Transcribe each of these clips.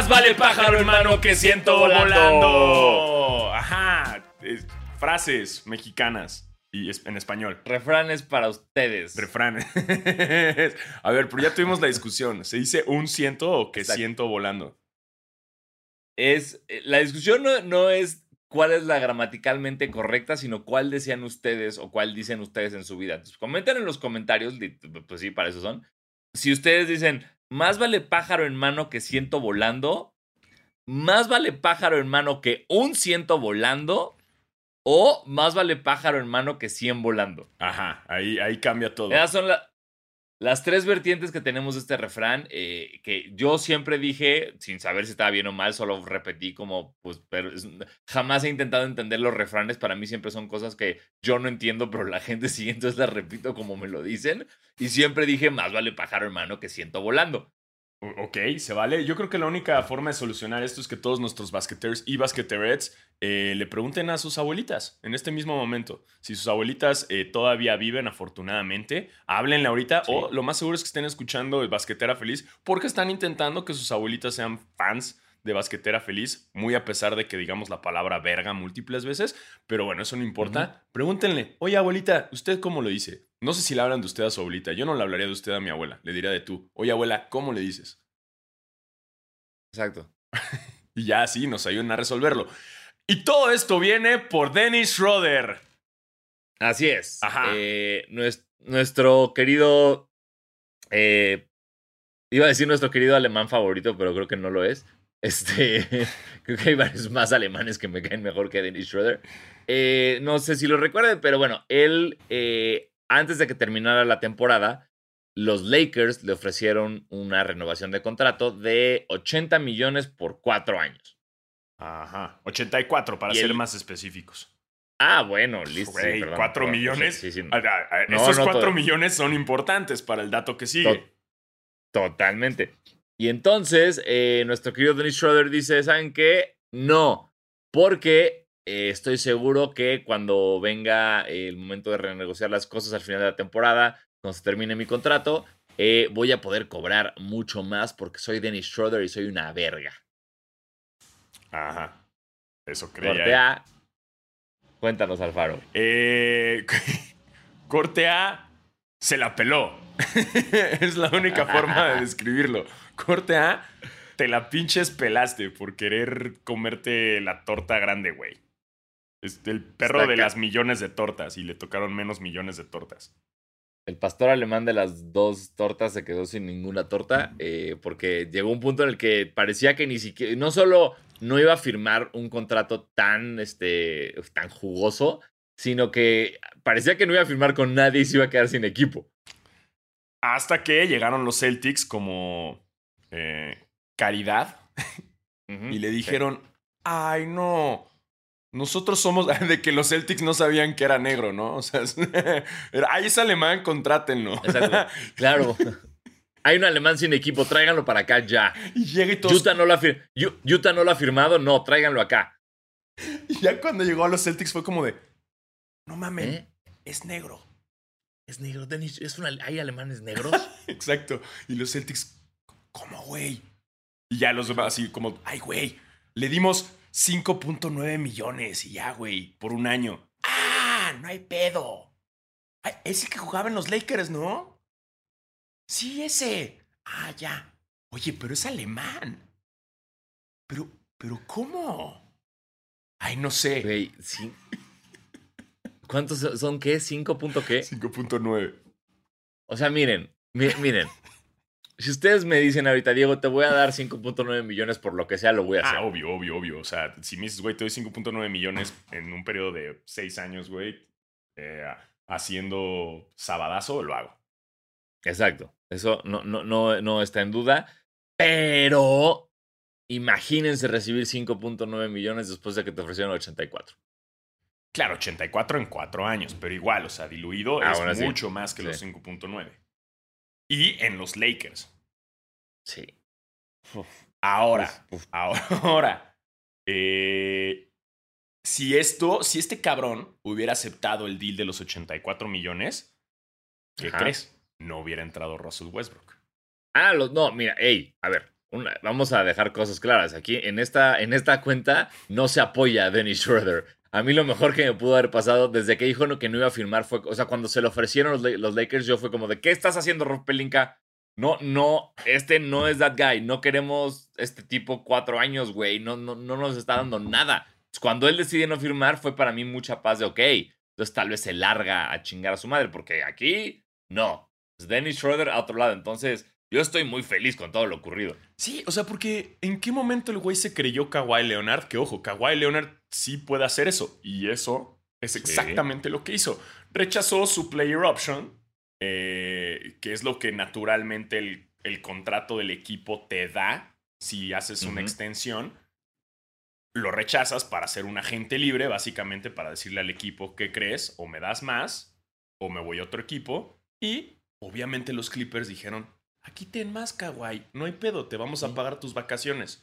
Más vale pájaro en mano que ciento volando. Ajá. Eh, frases mexicanas y es- en español. Refranes para ustedes. Refranes. A ver, pero ya tuvimos la discusión. ¿Se dice un ciento o que Exacto. ciento volando? es eh, la discusión no, no es cuál es la gramaticalmente correcta, sino cuál desean ustedes o cuál dicen ustedes en su vida. Entonces, comenten en los comentarios, pues sí, para eso son. Si ustedes dicen, más vale pájaro en mano que ciento volando, más vale pájaro en mano que un ciento volando, o más vale pájaro en mano que cien volando. Ajá, ahí, ahí cambia todo. Esas son la- las tres vertientes que tenemos de este refrán, eh, que yo siempre dije, sin saber si estaba bien o mal, solo repetí como, pues, pero jamás he intentado entender los refranes, para mí siempre son cosas que yo no entiendo, pero la gente sigue, entonces las repito como me lo dicen, y siempre dije, más vale pájaro hermano que siento volando. Ok, se vale. Yo creo que la única forma de solucionar esto es que todos nuestros basqueteers y basqueterets eh, le pregunten a sus abuelitas en este mismo momento. Si sus abuelitas eh, todavía viven, afortunadamente, háblenle ahorita Sí. o lo más seguro es que estén escuchando el Basquetera Feliz porque están intentando que sus abuelitas sean fans de Basquetera Feliz, muy a pesar de que digamos la palabra verga múltiples veces, pero bueno, eso no importa. Pregúntenle, oye abuelita, ¿usted cómo lo dice? No sé si le hablan de usted a su abuelita, yo no le hablaría de usted a mi abuela, le diría de tú. Oye abuela, ¿cómo le dices? Exacto. Y ya así nos ayudan a resolverlo. Y todo esto viene por Dennis Schroeder. Así es. Ajá. Eh, nues- nuestro querido. eh, iba a decir nuestro querido alemán favorito, pero creo que no lo es. Este, creo que hay varios más alemanes que me caen mejor que Dennis Schroeder. Eh, no sé si lo recuerden, pero bueno, él, eh, antes de que terminara la temporada, los Lakers le ofrecieron una renovación de contrato de 80 millones por cuatro años. Ajá. 84 para ser el- más específicos. Ah, bueno, listo. Güey, 4 perdón, millones. sí, sí, sí. Ah, ah, ah, No, Esos no, 4 todo. millones son importantes para el dato que sigue. To- Totalmente. Y entonces, eh, nuestro querido Dennis Schroeder dice, ¿saben qué? No, porque eh, estoy seguro que cuando venga el momento de renegociar las cosas al final de la temporada, cuando se termine mi contrato, eh, voy a poder cobrar mucho más porque soy Dennis Schroeder y soy una verga. Ajá. Eso creía. Corte A. Cuéntanos, Alfaro. Eh, corte A se la peló. es la única forma de describirlo. Corte A, te la pinches pelaste por querer comerte la torta grande, güey. Es el perro Está de las millones de tortas y le tocaron menos millones de tortas. El pastor alemán de las dos tortas se quedó sin ninguna torta eh, porque llegó un punto en el que parecía que ni siquiera, no solo no iba a firmar un contrato tan, este, tan jugoso, sino que parecía que no iba a firmar con nadie y se iba a quedar sin equipo. Hasta que llegaron los Celtics como eh, caridad. Y le dijeron, ay no, nosotros somos de que los Celtics no sabían que era negro, ¿no? O sea, era, ay, es alemán, contrátenlo. Exacto. Claro. Hay un alemán sin equipo, tráiganlo para acá ya. y llega y todos, Utah no, lo ha fir- Yu- Utah no lo ha firmado, no, tráiganlo acá. y ya cuando llegó a los Celtics fue como de, no mames, ¿Eh? es negro. Es negro, Dennis, es una, ¿hay alemanes negros? Exacto. Y los Celtics, ¿cómo, güey? Y ya los demás así como, ay, güey, le dimos 5.9 millones y ya, güey, por un año. Ah, no hay pedo. Ay, ese que jugaba en los Lakers, ¿no? Sí, ese. Ah, ya. Oye, pero es alemán. Pero, pero, ¿cómo? Ay, no sé. Güey, sí. ¿Cuántos son- qué? ¿Cinco punto qué? 5.9. O sea, miren, mi- miren. Si ustedes me dicen ahorita, Diego, te voy a dar 5.9 millones por lo que sea, lo voy a hacer. Ah, obvio, obvio, obvio. O sea, si me dices, güey, te doy 5.9 millones en un periodo de 6 años, güey, eh, haciendo sabadazo, lo hago. Exacto. Eso no, no, no, no está en duda. Pero imagínense recibir 5.9 millones después de que te ofrecieron 84. Claro, 84 en 4 años, pero igual, o sea, diluido Ah, es bueno, sí. mucho más que los Sí. 5.9. Y en los Lakers. Sí. Ahora, uf. ahora, eh, si esto, si este cabrón hubiera aceptado el deal de los 84 millones, ¿qué Ajá. crees? No hubiera entrado Russell Westbrook. Ah, los, no, mira, hey, a ver. Vamos a dejar cosas claras. Aquí en esta, en esta cuenta no se apoya a Dennis Schroeder. A mí lo mejor que me pudo haber pasado desde que dijo que no iba a firmar fue, o sea, cuando se lo ofrecieron los, Lakers, yo fue como de, ¿qué estás haciendo, Rob Pelinka? No, no, este no es that guy. No queremos este tipo cuatro años, güey. No, no, no nos está dando nada. Cuando él decide no firmar, fue para mí mucha paz de, ok, entonces tal vez se larga a chingar a su madre, porque aquí no. Es Dennis Schroeder a otro lado. Entonces, yo estoy muy feliz con todo lo ocurrido. Sí, o sea, porque ¿en qué momento el güey se creyó Kawhi Leonard? Que ojo, Kawhi Leonard sí puede hacer eso. Y eso es exactamente lo que hizo. Rechazó su player option, eh, que es lo que naturalmente el, contrato del equipo te da si haces una extensión. Lo rechazas para ser un agente libre, básicamente para decirle al equipo qué crees, o me das más, o me voy a otro equipo. Y obviamente los Clippers dijeron, aquí ten más, Kawhi, no hay pedo, te vamos a pagar tus vacaciones.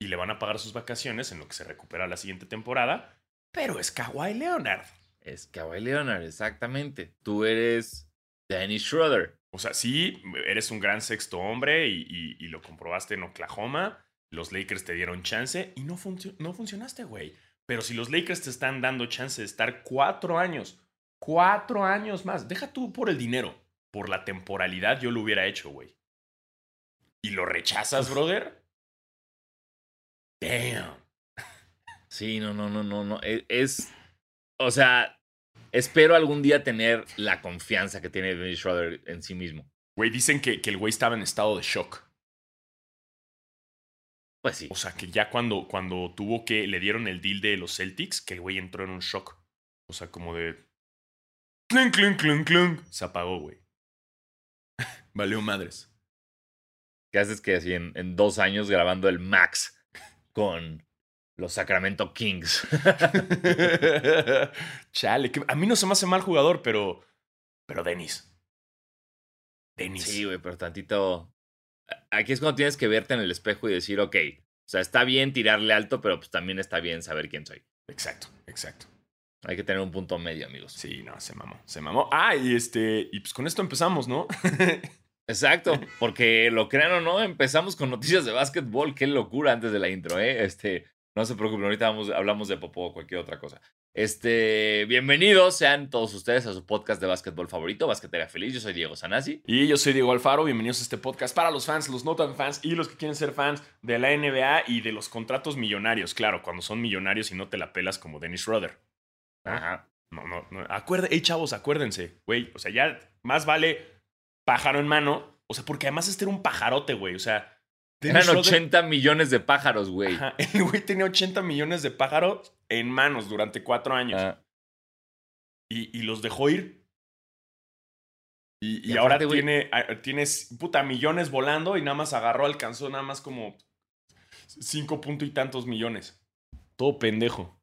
Y le van a pagar sus vacaciones en lo que se recupera la siguiente temporada, pero es Kawhi Leonard. Es Kawhi Leonard, exactamente. Tú eres Danny Schroeder. O sea, sí, eres un gran sexto hombre y, lo comprobaste en Oklahoma. Los Lakers te dieron chance y no, no funcionaste, güey. Pero si los Lakers te están dando chance de estar cuatro años, cuatro años más, deja tú por el dinero por la temporalidad yo lo hubiera hecho, güey. ¿Y lo rechazas, brother? Damn. Sí, no, no, no, no, no. E, es, o sea, espero algún día tener la confianza que tiene Dennis Schroeder en sí mismo. Güey, dicen que, que el güey estaba en estado de shock. Pues sí. O sea, que ya cuando, cuando tuvo que, le dieron el deal de los Celtics, que el güey entró en un shock. O sea, como de... Clunk, clunk, clunk, clunk. Se apagó, güey. Valió madres. ¿Qué haces que así en, dos años grabando el Max con los Sacramento Kings? Chale, a mí no se me hace mal jugador, pero. Pero Denis. Denis. Sí, güey, pero tantito. Aquí es cuando tienes que verte en el espejo y decir, ok, o sea, está bien tirarle alto, pero pues también está bien saber quién soy. Exacto, exacto. Hay que tener un punto medio, amigos. Sí, no, se mamó, se mamó. Ah, y este, y pues con esto empezamos, ¿no? Exacto, porque lo crean o no, empezamos con noticias de básquetbol. Qué locura antes de la intro, ¿eh? Este, no se preocupen, ahorita hablamos de popó o cualquier otra cosa. Este, bienvenidos sean todos ustedes a su podcast de básquetbol favorito, Basquetera Feliz. Yo soy Diego Sanasi. Y yo soy Diego Alfaro. Bienvenidos a este podcast para los fans, los no tan fans y los que quieren ser fans de la NBA y de los contratos millonarios. Claro, cuando son millonarios y no te la pelas como Dennis Schroeder. Ajá. No, no, no. Acuérdense, hey, chavos, acuérdense, güey. O sea, ya más vale pájaro en mano. O sea, porque además este era un pajarote, güey. O sea. Eran 80 millones de pájaros, güey. El güey tenía 80 millones de pájaros en manos durante cuatro años. Ah. Y, y, los dejó ir. Y, y, ahora tiene, tienes, puta, millones volando y nada más agarró, alcanzó nada más como cinco punto y tantos millones. Todo pendejo.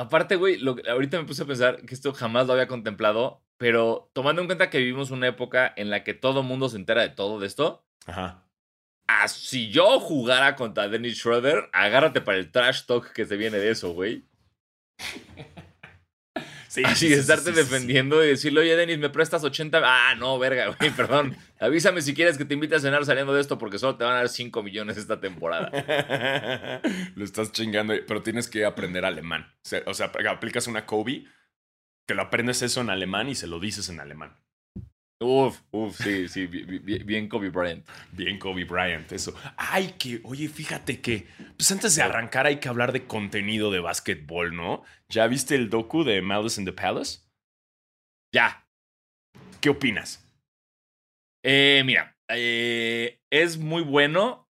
Aparte, güey, lo, ahorita me puse a pensar que esto jamás lo había contemplado, pero tomando en cuenta que vivimos una época en la que todo mundo se entera de todo de esto. Ajá. Ah, si yo jugara contra Dennis Schroeder, agárrate para el trash talk que se viene de eso, güey. Sí, de estarte defendiendo y decirle, oye, Denis, ¿me prestas 80? Ah, no, verga, güey, perdón. Avísame si quieres que te invite a cenar saliendo de esto porque solo te van a dar 5 millones esta temporada. Lo estás chingando, pero tienes que aprender alemán. O sea, aplicas una Kobe, que lo aprendes eso en alemán y se lo dices en alemán. Uf, uf, sí, sí, bien, Kobe Bryant. Bien Kobe Bryant, eso. Ay, que, oye, fíjate que, pues antes de arrancar hay que hablar de contenido de básquetbol, ¿no? ¿Ya viste el docu de Malice in the Palace? Ya. ¿Qué opinas? Eh, mira, eh, es muy bueno.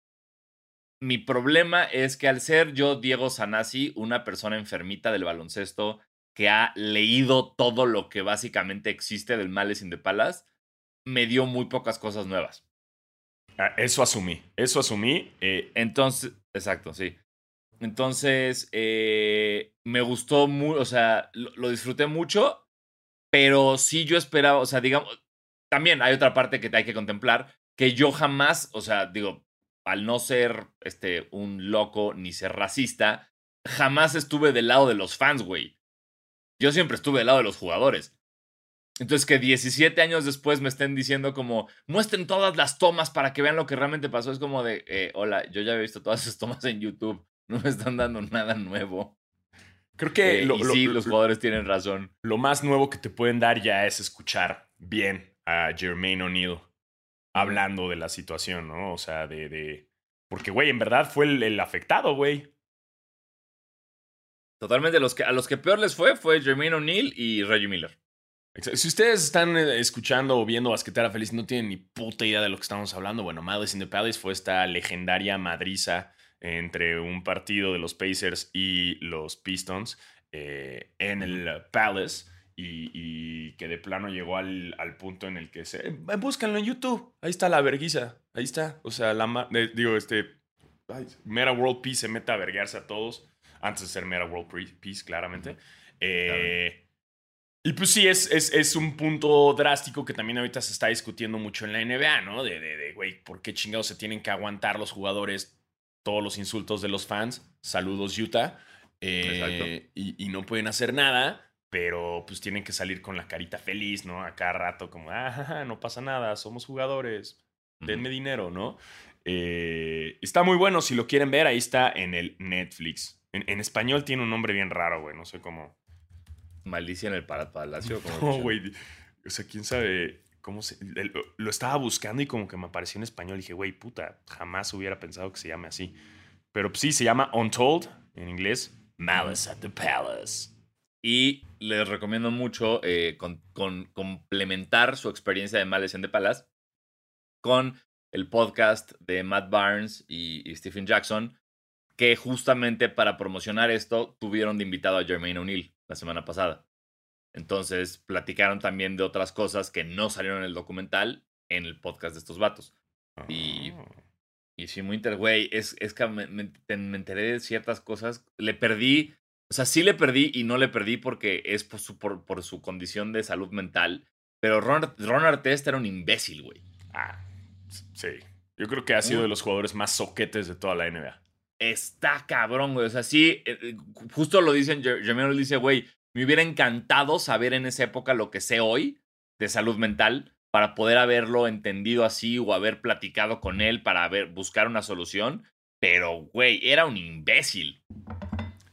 Mi problema es que al ser yo, Diego Sanasi, una persona enfermita del baloncesto que ha leído todo lo que básicamente existe del Malice in the Palace, me dio muy pocas cosas nuevas. Ah, eso asumí, eso asumí. Eh, Entonces, exacto, sí. Entonces, eh, me gustó mucho, o sea, lo, disfruté mucho, pero sí yo esperaba, o sea, digamos, también hay otra parte que hay que contemplar, que yo jamás, o sea, digo, al no ser este, un loco ni ser racista, jamás estuve del lado de los fans, güey. Yo siempre estuve del lado de los jugadores. Entonces que 17 años después me estén diciendo como, muestren todas las tomas para que vean lo que realmente pasó. Es como de, eh, hola, yo ya he visto todas esas tomas en YouTube. No me están dando nada nuevo. Creo que Eh, lo, y lo- sí, lo- los jugadores tienen razón. lo más nuevo que te pueden dar ya es escuchar bien a Jermaine O'Neal hablando de la situación, ¿no? O sea, de... de... Porque, güey, en verdad fue el, el afectado, güey. Totalmente, los que, a los que peor les fue fue Jermaine O'Neal y Reggie Miller. Si ustedes están eh, escuchando o viendo Basquetera Feliz y no tienen ni puta idea de lo que estamos hablando, bueno, Malice in the Palace fue esta legendaria madriza entre un partido de los Pacers y los Pistons eh, en el Palace y, y que de plano llegó al, al punto en el que se... eh, Búscanlo en YouTube, ahí está la verguiza, ahí está. O sea, la... eh, digo, este... ay, Meta World Peace se mete a verguearse a todos antes de ser Meta World Peace, claramente. Eh, y pues sí, es, es, es un punto drástico que también ahorita se está discutiendo mucho en la NBA, ¿no? De, de, de, güey, ¿por qué chingados se tienen que aguantar los jugadores todos los insultos de los fans? Saludos, Utah. Eh, y, y no pueden hacer nada, pero pues tienen que salir con la carita feliz, ¿no? A cada rato, como, ah, no pasa nada, somos jugadores, denme dinero, ¿no? Eh, está muy bueno, si lo quieren ver, ahí está en el Netflix. En, en español tiene un nombre bien raro, güey, no sé cómo. Malicia en el Palacio. No, güey. O sea, quién sabe cómo se. Lo estaba buscando y como que me apareció en español. Y dije, güey, puta, jamás hubiera pensado que se llame así. Pero pues, sí, se llama Untold en inglés. Malice at the Palace. Y les recomiendo mucho eh, con, con- complementar su experiencia de Malice in the Palace con el podcast de Matt Barnes y, y Stephen Jackson, que justamente para promocionar esto tuvieron de invitado a Jermaine O'Neal la semana pasada. Entonces platicaron también de otras cosas que no salieron en el documental en el podcast de estos vatos. Y- Ah. Y sí, muy inter... Güey, es, es que me, me- te- me enteré de ciertas cosas. Le perdí, o sea, sí le perdí y no le perdí porque es por su, por, por su condición de salud mental. Pero Ron, Ron Artest era un imbécil, güey. Ah, sí. Yo creo que ha sido de los jugadores más soquetes de toda la NBA. Está cabrón, güey. O sea, sí, eh, eh, justo lo dicen, O'Neal dice, güey, me hubiera encantado saber en esa época lo que sé hoy de salud mental para poder haberlo entendido así o haber platicado con él para buscar una solución. Pero, güey, era un imbécil.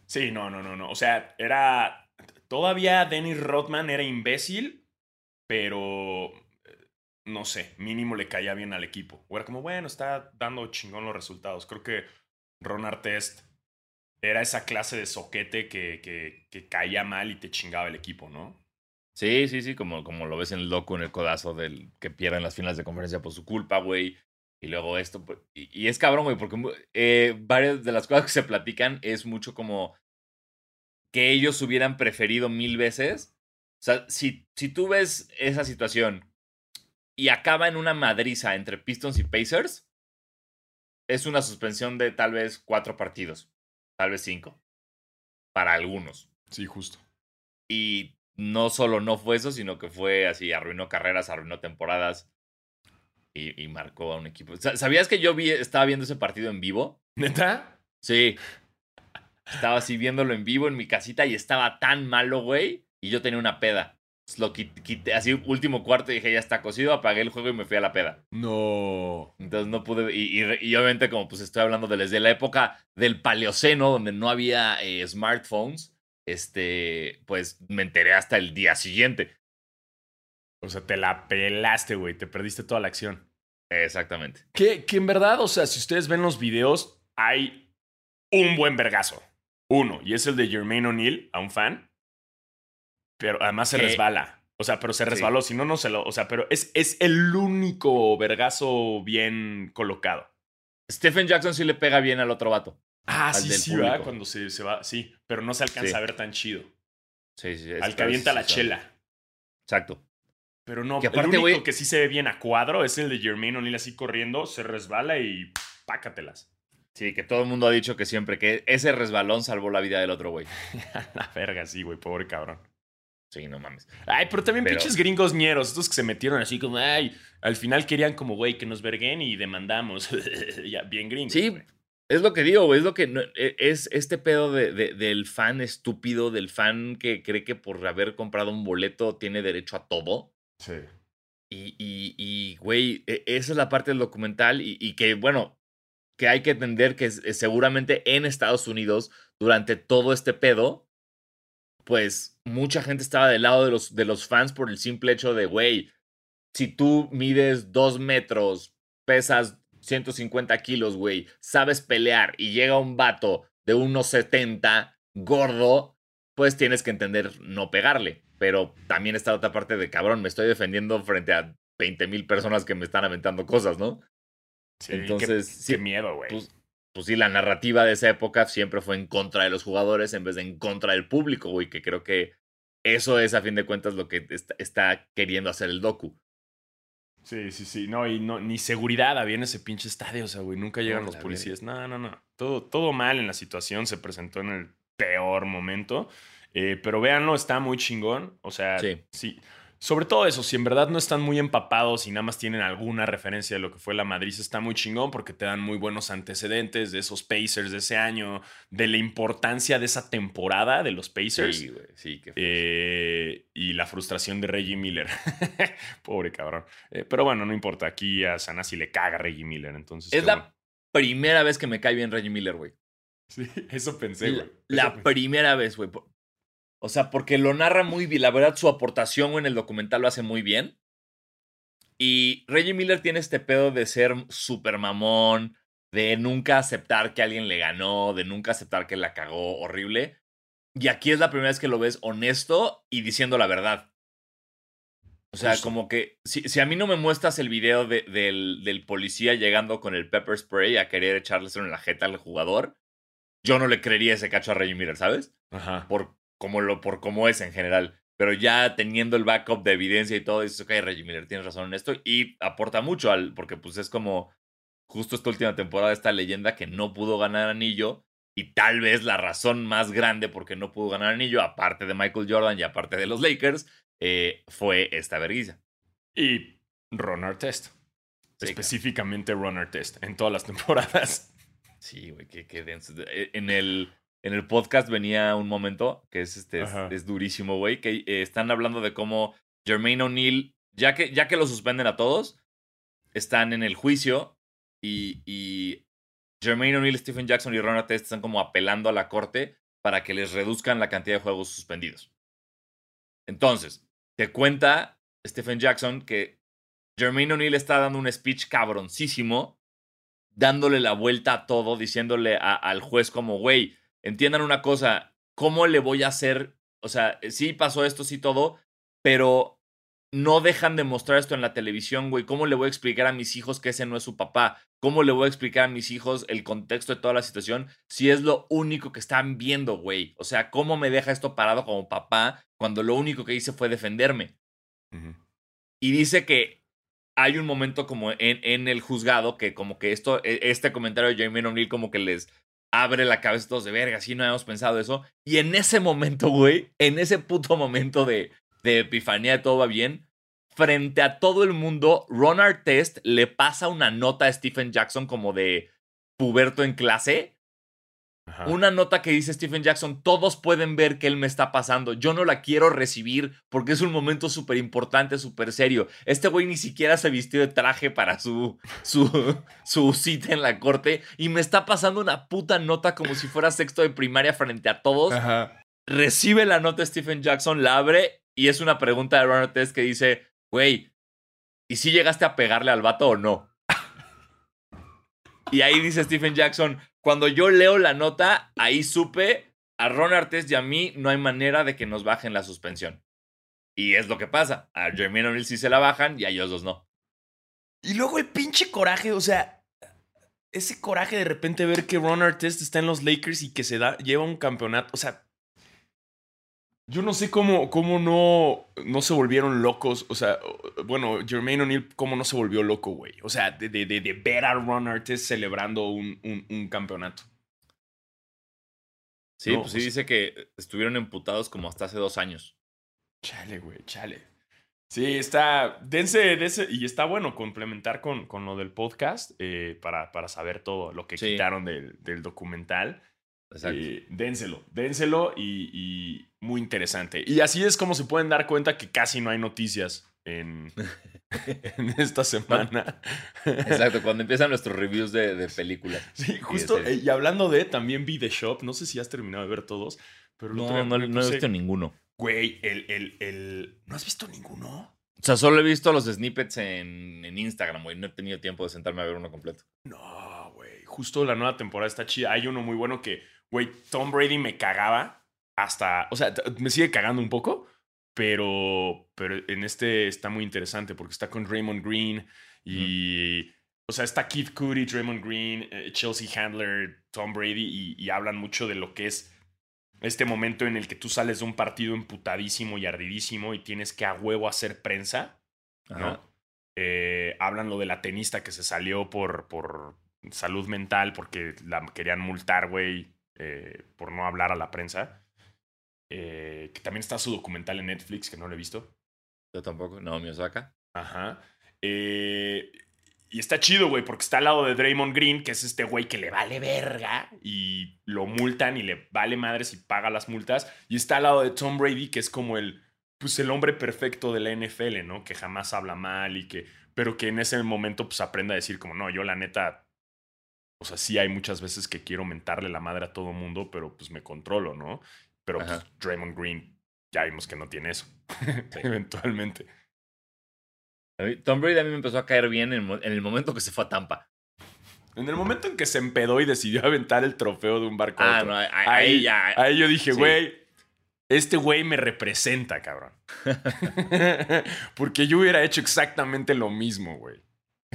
Sí, no, no, no, no. O sea, era. Todavía Dennis Rodman era imbécil, pero. eh, No sé, mínimo le caía bien al equipo. O era como, bueno, está dando chingón los resultados. Creo que Ron Artest era esa clase de soquete que, que, caía mal y te chingaba el equipo, ¿no? Sí, sí, sí, como, como lo ves en el docu, en el codazo del que pierden las finales de conferencia por su culpa, güey. Y luego esto, pues, y, y es cabrón, güey, porque eh, varias de las cosas que se platican es mucho como que ellos hubieran preferido mil veces. O sea, si, si tú ves esa situación y acaba en una madriza entre Pistons y Pacers, es una suspensión de tal vez cuatro partidos, tal vez cinco, para algunos. Sí, justo. Y no solo no fue eso, sino que fue así, arruinó carreras, arruinó temporadas y, y marcó a un equipo. Sa- ¿Sabías que yo vi, estaba viendo ese partido en vivo? ¿Neta? Sí. Estaba así viéndolo en vivo en mi casita y estaba tan malo, güey. Y yo tenía una peda. Entonces, Lo quit- quité, así último cuarto y dije, ya está cocido, apagué el juego y me fui a la peda. No. Entonces no pude, y, y re- y obviamente como pues estoy hablando de desde la época del paleoceno, donde no había eh, smartphones, este, pues me enteré hasta el día siguiente. O sea, te la pelaste, güey. Te perdiste toda la acción. Exactamente. Que, que en verdad, o sea, si ustedes ven los videos, hay un buen vergazo. Uno, y es el de Jermaine O'Neal, a un fan. Pero además se ¿Qué? resbala. O sea, pero se Sí. resbaló, si no, no se lo. O sea, pero es, es el único vergazo bien colocado. Stephen Jackson sí le pega bien al otro vato. Ah, sí, sí, va, cuando se, se va. Sí, pero no se alcanza Sí. a ver tan chido. Sí, sí. Al que avienta la chela. Exacto. Pero no, Que el aparte, único güey- que sí se ve bien a cuadro es el de Jermaine O'Neal así corriendo, se resbala y pácatelas. Sí, que todo el mundo ha dicho que siempre que ese resbalón salvó la vida del otro güey. la verga, sí, güey, pobre cabrón. Sí, no mames. Ay, pero también Pero- pinches gringos ñeros, estos que se metieron así como, ay, al final querían como, güey, que nos verguen y demandamos. ya, bien gringos. Sí, güey. Es lo que digo, güey. Es lo que. E, es este pedo de, del fan estúpido, del fan que cree que por haber comprado un boleto tiene derecho a todo. Sí. Y, y, y güey, e, esa es la parte del documental. Y, y que, bueno, que hay que entender que seguramente en Estados Unidos, durante todo este pedo, pues mucha gente estaba del lado de los, de los fans por el simple hecho de, güey, si tú mides dos metros, pesas 150 kilos, güey, sabes pelear y llega un vato de unos 70, gordo, pues tienes que entender no pegarle. Pero también está otra parte de cabrón, me estoy defendiendo frente a 20 mil personas que me están aventando cosas, ¿no? Sí, Entonces, qué, miedo, güey. Pues, pues, sí, la narrativa de esa época siempre fue en contra de los jugadores en vez de en contra del público, güey, que creo que eso es a fin de cuentas lo que está queriendo hacer el docu. Sí, sí, sí. No, y no, ni seguridad había en ese pinche estadio. O sea, güey, nunca llegan los policías. No, no, no. Todo, todo mal en la situación. Se presentó en el peor momento. Eh, pero véanlo, está muy chingón. O sea, sí. Sobre todo eso, si en verdad no están muy empapados y nada más tienen alguna referencia de lo que fue la Madrid, está muy chingón porque te dan muy buenos antecedentes de esos Pacers de ese año, de la importancia de esa temporada de los Pacers. Sí, güey, sí, qué eh, Y la frustración de Reggie Miller. Pobre cabrón. Eh, pero bueno, no importa, aquí a Sanasi le caga Reggie Miller, entonces. Es la primera vez que me cae bien Reggie Miller, güey. Sí, eso pensé, güey. La, primera vez, güey. O sea, porque lo narra muy bien. La verdad, su aportación en el documental lo hace muy bien. Y Reggie Miller tiene este pedo de ser súper mamón, de nunca aceptar que alguien le ganó, de nunca aceptar que la cagó horrible. Y aquí es la primera vez que lo ves honesto y diciendo la verdad. O sea, como que si, si, a mí no me muestras el video del, del, policía llegando con el pepper spray a querer echarle en la jeta al jugador, yo no le creería ese cacho a Reggie Miller, ¿sabes? Ajá. Por, como lo, por cómo es en general. Pero ya teniendo el backup de evidencia y todo, dices, ok, Reggie Miller, tienes razón en esto. Y aporta mucho al, porque pues es como justo esta última temporada, esta leyenda que no pudo ganar anillo. Y tal vez la razón más grande por qué no pudo ganar anillo, aparte de Michael Jordan y aparte de los Lakers, eh, fue esta vergüenza. Y Ron Artest. Específicamente Ron Artest en todas las temporadas. Sí, güey, qué, qué denso. Eh, en el, en el podcast venía un momento que es, este, es, durísimo, güey, que eh, están hablando de cómo Jermaine O'Neal, ya que, ya que lo suspenden a todos, están en el juicio y, y Jermaine O'Neal, Stephen Jackson y Ron Artest están como apelando a la corte para que les reduzcan la cantidad de juegos suspendidos. Entonces, te cuenta Stephen Jackson que Jermaine O'Neal está dando un speech cabroncísimo, dándole la vuelta a todo, diciéndole al juez como, güey, entiendan una cosa, ¿cómo le voy a hacer? O sea, sí pasó esto, sí todo, pero no dejan de mostrar esto en la televisión, güey. ¿Cómo le voy a explicar a mis hijos que ese no es su papá? ¿Cómo le voy a explicar a mis hijos el contexto de toda la situación si es lo único que están viendo, güey? O sea, ¿cómo me deja esto parado como papá cuando lo único que hice fue defenderme? Y dice que hay un momento como en, en, el juzgado que como que esto, e, este comentario de Jamie O'Neill como que les abre la cabeza todos de verga, así no habíamos pensado eso. Y en ese momento, güey, en ese puto momento de, de epifanía de todo va bien, frente a todo el mundo, Ron Artest le pasa una nota a Stephen Jackson como de puberto en clase una nota que dice Stephen Jackson, todos pueden ver que él me está pasando, yo no la quiero recibir porque es un momento súper importante, súper serio. Este güey ni siquiera se vistió de traje para su, su, su cita en la corte y me está pasando una puta nota como si fuera sexto de primaria frente a todos. Recibe la nota Stephen Jackson, la abre y es una pregunta de Ron Test que dice, güey, ¿y si llegaste a pegarle al vato o no? y ahí dice Stephen Jackson, cuando yo leo la nota, ahí supe, a Ron Artes y a mí no hay manera de que nos bajen la suspensión. Y es lo que pasa. A Jermaine O'Neal sí se la bajan y a ellos dos no. Y luego el pinche coraje, o sea, ese coraje de repente ver que Ron Artest está en los Lakers y que se da, lleva un campeonato. O sea, yo no sé cómo, cómo no, no se volvieron locos. O sea, bueno, Jermaine O'Neal, cómo no se volvió loco, güey. O sea, de, de, de, ver a Ron Artest celebrando un, un, campeonato. Sí, pues sí dice que estuvieron emputados como hasta hace dos años. Chale, güey, chale. Sí, está. Dense, dense- y está bueno complementar con, con lo del podcast eh, para, para saber todo lo que Sí. quitaron del, del documental. Exacto. Eh, dénselo, dénselo y, y muy interesante. Y así es como se pueden dar cuenta que casi no hay noticias en, en esta semana. Exacto, cuando empiezan nuestros reviews de, de películas. Sí, justo. eh, y hablando de, también vi The Shop. No sé si has terminado de ver todos. Pero No, no, me no he visto ninguno. Güey, el, el, el. ¿No has visto ninguno? O sea, solo he visto los snippets en, en Instagram, güey. No he tenido tiempo de sentarme a ver uno completo. No, güey. Justo la nueva temporada está chida. Hay uno muy bueno que, güey, Tom Brady me cagaba hasta. O sea, me sigue cagando un poco, pero, pero en este está muy interesante porque está con Draymond Green y. O sea, está Keith Cudi, Draymond Green, eh, Chelsea Handler, Tom Brady y, y hablan mucho de lo que es este momento en el que tú sales de un partido emputadísimo y ardidísimo y tienes que a huevo hacer prensa. ¿no? Eh, hablan lo de la tenista que se salió por, por salud mental porque la querían multar, güey, eh, por no hablar a la prensa. Eh, que también está su documental en Netflix, que no lo he visto. Yo tampoco. No, mi Osaka. Ajá. Eh, y está chido, güey, porque está al lado de Draymond Green, que es este güey que le vale verga y lo multan y le vale madres y paga las multas. Y está al lado de Tom Brady, que es como el, pues el hombre perfecto de la NFL, ¿no? Que jamás habla mal y que, pero que en ese momento pues aprenda a decir como, no, yo la neta, o sea, sí hay muchas veces que quiero mentarle la madre a todo mundo, pero pues me controlo, ¿no? Pero pues. Draymond Green ya vimos que no tiene eso, eventualmente. A Tom Brady a mí me empezó a caer bien en, el momento que se fue a Tampa. En el momento en que se empedó y decidió aventar el trofeo de un barco a Ah, otro, no, ahí, ya. ahí yo dije, Sí. güey, este güey me representa, cabrón. Porque yo hubiera hecho exactamente lo mismo, güey.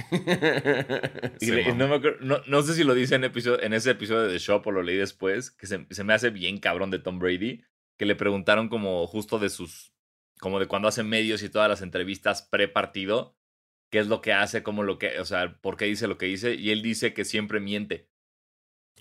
Y le- no, me acuerdo- no- no sé si lo dice en, episodio, en ese episodio de The Shop o lo leí después, que se, se me hace bien cabrón de Tom Brady, que le preguntaron como justo de sus, como de cuando hace medios y todas las entrevistas pre-partido, qué es lo que hace, como lo que, o sea, por qué dice lo que dice, y él dice que siempre miente.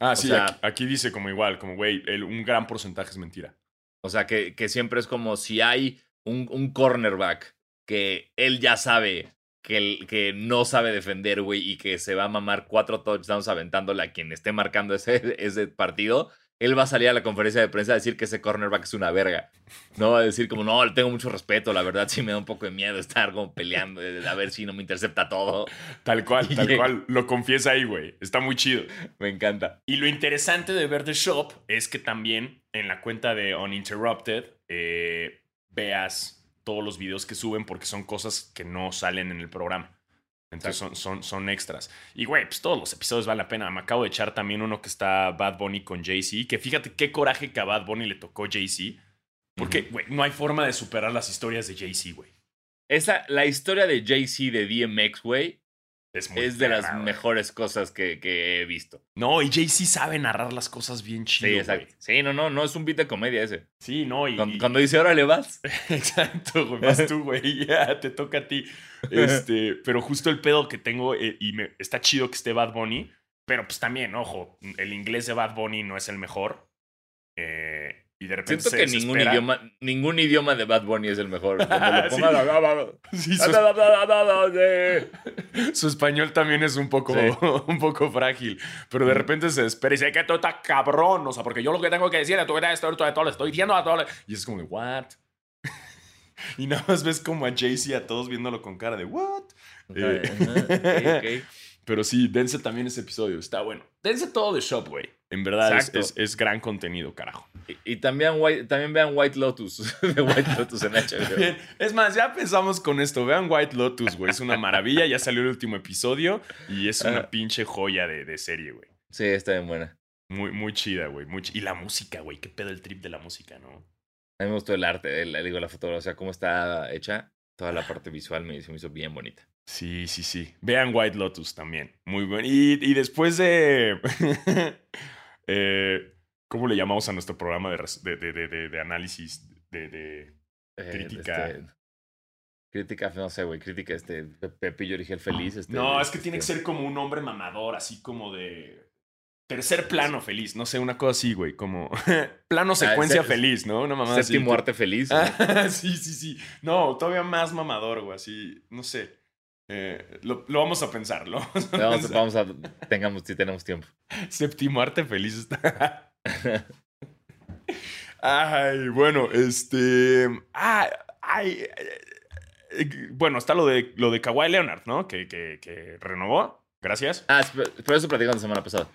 Ah, o sí, sea- aquí, aquí dice como igual, como, güey, un gran porcentaje es mentira. O sea, que, que siempre es como si hay un, un cornerback que él ya sabe que, el- que no sabe defender, güey, y que se va a mamar cuatro touchdowns aventándole a quien esté marcando ese, ese partido, él va a salir a la conferencia de prensa a decir que ese cornerback es una verga. No va a decir como, no, le tengo mucho respeto, la verdad sí me da un poco de miedo estar como peleando, a ver si no me intercepta todo. Tal cual, Y tal llega. cual. Lo confiesa ahí, güey. Está muy chido. Me encanta. Y lo interesante de ver The Shop es que también en la cuenta de Uninterrupted eh, veas todos los videos que suben porque son cosas que no salen en el programa. Entonces son, son, son extras. Y, güey, pues todos los episodios valen la pena. Me acabo de echar también uno que está Bad Bunny con Jay-Z. Que fíjate qué coraje que a Bad Bunny le tocó Jay-Z. Porque, güey, no hay forma de superar las historias de Jay-Z, güey. Esa, la historia de Jay-Z de DMX, güey, Es, muy es de las güey. mejores cosas que, que he visto. No, y Jay-Z sabe narrar las cosas bien chido, Sí, güey. exacto. Sí, no, no, no es un beat de comedia ese. Sí, no, y, Cuando, dice, órale, vas. Exacto, güey. Vas tú, güey. Ya, te toca a ti. Este, pero justo el pedo que tengo, eh, y me, está chido que esté Bad Bunny, pero pues también, ojo, el inglés de Bad Bunny no es el mejor. Eh, y de repente Siento se que ningún desespera. idioma, ningún idioma de Bad Bunny es el mejor. Lo ponga, Sí, la- su, español también es un poco, Sí. un poco frágil. Pero de repente se desespera y dice que tú estás cabrón. O sea, porque yo lo que tengo que decir es tú que esto, esto, esto, le estoy diciendo a todos. Y es como de, ¿what? y nada más ves como a Jay-Z a todos viéndolo con cara de, ¿what? Eh. Ajá, ok, ok. Pero sí, dense también ese episodio, está bueno. Dense todo de Shop, güey. En verdad es, es- es gran contenido, carajo. Y, y también, White- también vean White Lotus. de White Lotus en HBO. Es más, ya empezamos con esto. Vean White Lotus, güey. Es una maravilla. Ya salió el último episodio y es una pinche joya de, de serie, güey. Sí, está bien buena. Muy, muy chida, güey. muy Y la música, güey. Qué pedo el trip de la música, ¿no? A mí me gustó el arte, el, digo, la fotografía, o sea, cómo está hecha. Toda la parte visual me, se me hizo bien bonita. Sí, sí, sí. Vean White Lotus también. Muy bueno. Y, y después de. eh, ¿Cómo le llamamos a nuestro programa de, análisis? De. Eh, Crítica. este, crítica, no sé, güey. Crítica, este. Pe- Pepillo Origel Feliz. Este, No, es que tiene que este, ser como un hombre mamador, así como de. tercer plano feliz, no sé, una cosa así, güey, como plano secuencia se- feliz, ¿no? Una mamá así. Séptimo que- arte feliz. Ah, sí, sí, sí. No, todavía más mamador, güey, así, no sé. Eh, lo, lo vamos a pensar, ¿lo? Vamos a Vamos, pensar. vamos a, tengamos, si tenemos tiempo. Séptimo arte feliz está. Ay, bueno, este. Ay, ay, eh, bueno, está lo de, lo de Kawhi Leonard, ¿no? Que, que, que renovó. Gracias. Ah, por eso platicamos la semana pasada.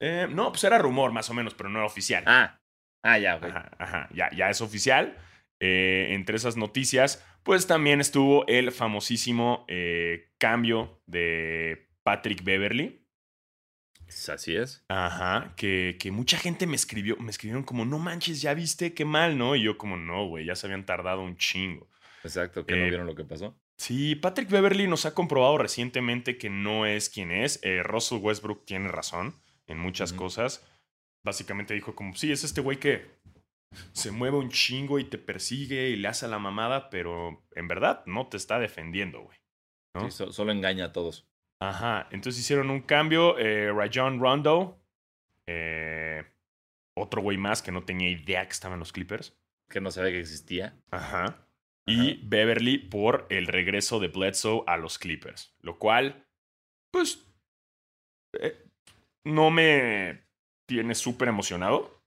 Eh, no, pues era rumor más o menos, pero no era oficial. Ah, ah, ya, ok. Ajá, ajá, ya, ya es oficial. Eh, entre esas noticias, pues también estuvo el famosísimo eh, cambio de Patrick Beverly. Así es. Ajá, que, que mucha gente me escribió, me escribieron como, no manches, ya viste, qué mal, ¿no? Y yo como, no, güey, ya se habían tardado un chingo. Exacto, que Eh, no vieron lo que pasó. Sí, Patrick Beverly nos ha comprobado recientemente que no es quien es. Eh, Russell Westbrook tiene razón en muchas cosas. Básicamente dijo como, sí, es este güey que se mueve un chingo y te persigue y le hace la mamada, pero en verdad no te está defendiendo, güey. ¿no? Sí, so- solo engaña a todos. Ajá, entonces hicieron un cambio. Eh, Rajon Rondo, eh, otro güey más que no tenía idea que estaba en los Clippers. Que no sabía que existía. Ajá. Y Beverly por el regreso de Bledsoe a los Clippers. Lo cual, pues, eh, no me tiene súper emocionado.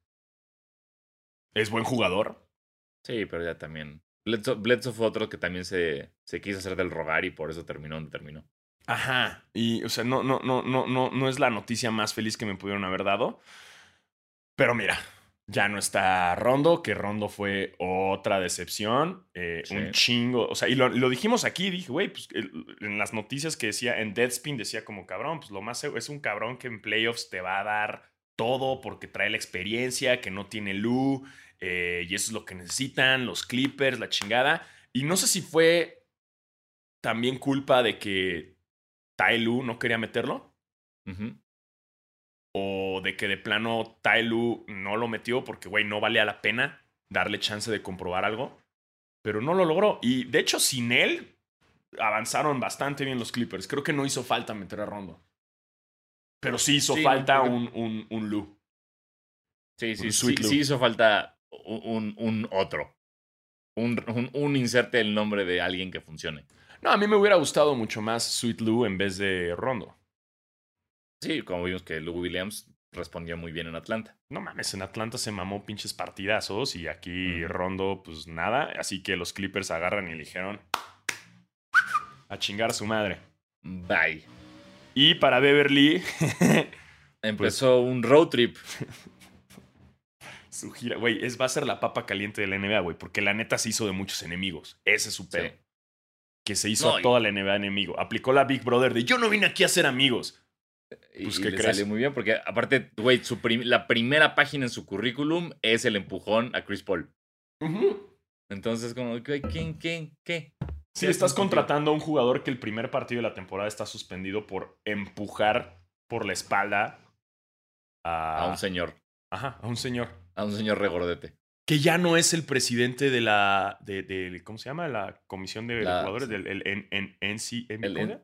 Es buen jugador. Sí, pero ya también. Bledsoe, Bledsoe fue otro que también se, se quiso hacer del rogar y por eso terminó donde terminó. Ajá. Y, o sea, no, no, no, no, no, no es la noticia más feliz que me pudieron haber dado. Pero mira, ya no está Rondo, que Rondo fue otra decepción. eh, Sí. Un chingo. O sea, y lo, lo dijimos aquí, dije, güey, pues el- en las noticias que decía, en Deadspin decía como cabrón, pues lo más es un cabrón que en playoffs te va a dar todo porque trae la experiencia, que no tiene Lu, eh, y eso es lo que necesitan, los Clippers, la chingada. Y no sé si fue también culpa de que Tai Lu no quería meterlo o de que de plano Tai Lu no lo metió porque, güey, no valía la pena darle chance de comprobar algo. Pero no lo logró. Y de hecho, sin él, avanzaron bastante bien los Clippers. Creo que no hizo falta meter a Rondo. Pero sí hizo Sí, falta porque- un, un, un Lu. Sí, sí, Un sí, sí hizo falta un, otro. Un, un, un inserte el nombre de alguien que funcione. No, a mí me hubiera gustado mucho más Sweet Lu en vez de Rondo. Sí, como vimos que Lou Williams respondió muy bien en Atlanta. No mames, en Atlanta se mamó pinches partidazos y aquí. Rondo, pues nada. Así que los Clippers agarran y dijeron a chingar a su madre. Bye. Y para Beverly, Empezó un road trip. su gira, güey, es, va a ser la papa caliente de la NBA, güey, porque la neta se hizo de muchos enemigos. Ese es su pedo. Sí. Que se hizo No, a y- toda la NBA enemigo. Aplicó la Big Brother de yo no vine aquí a ser amigos. Y, Pues, y ¿qué le salió muy bien porque, aparte, güey, prim- la primera página en su currículum es el empujón a Chris Paul. Entonces, como, ¿quién, quién, qué? Sí, Sí, estás contratando a un jugador que el primer partido de la temporada está suspendido por empujar por la espalda a, A un señor. Ajá, a un señor. A un señor regordete. Que ya no es el presidente de la. De, de- ¿Cómo se llama? La comisión de La- jugadores del el, en, en, NC El- ¿cómo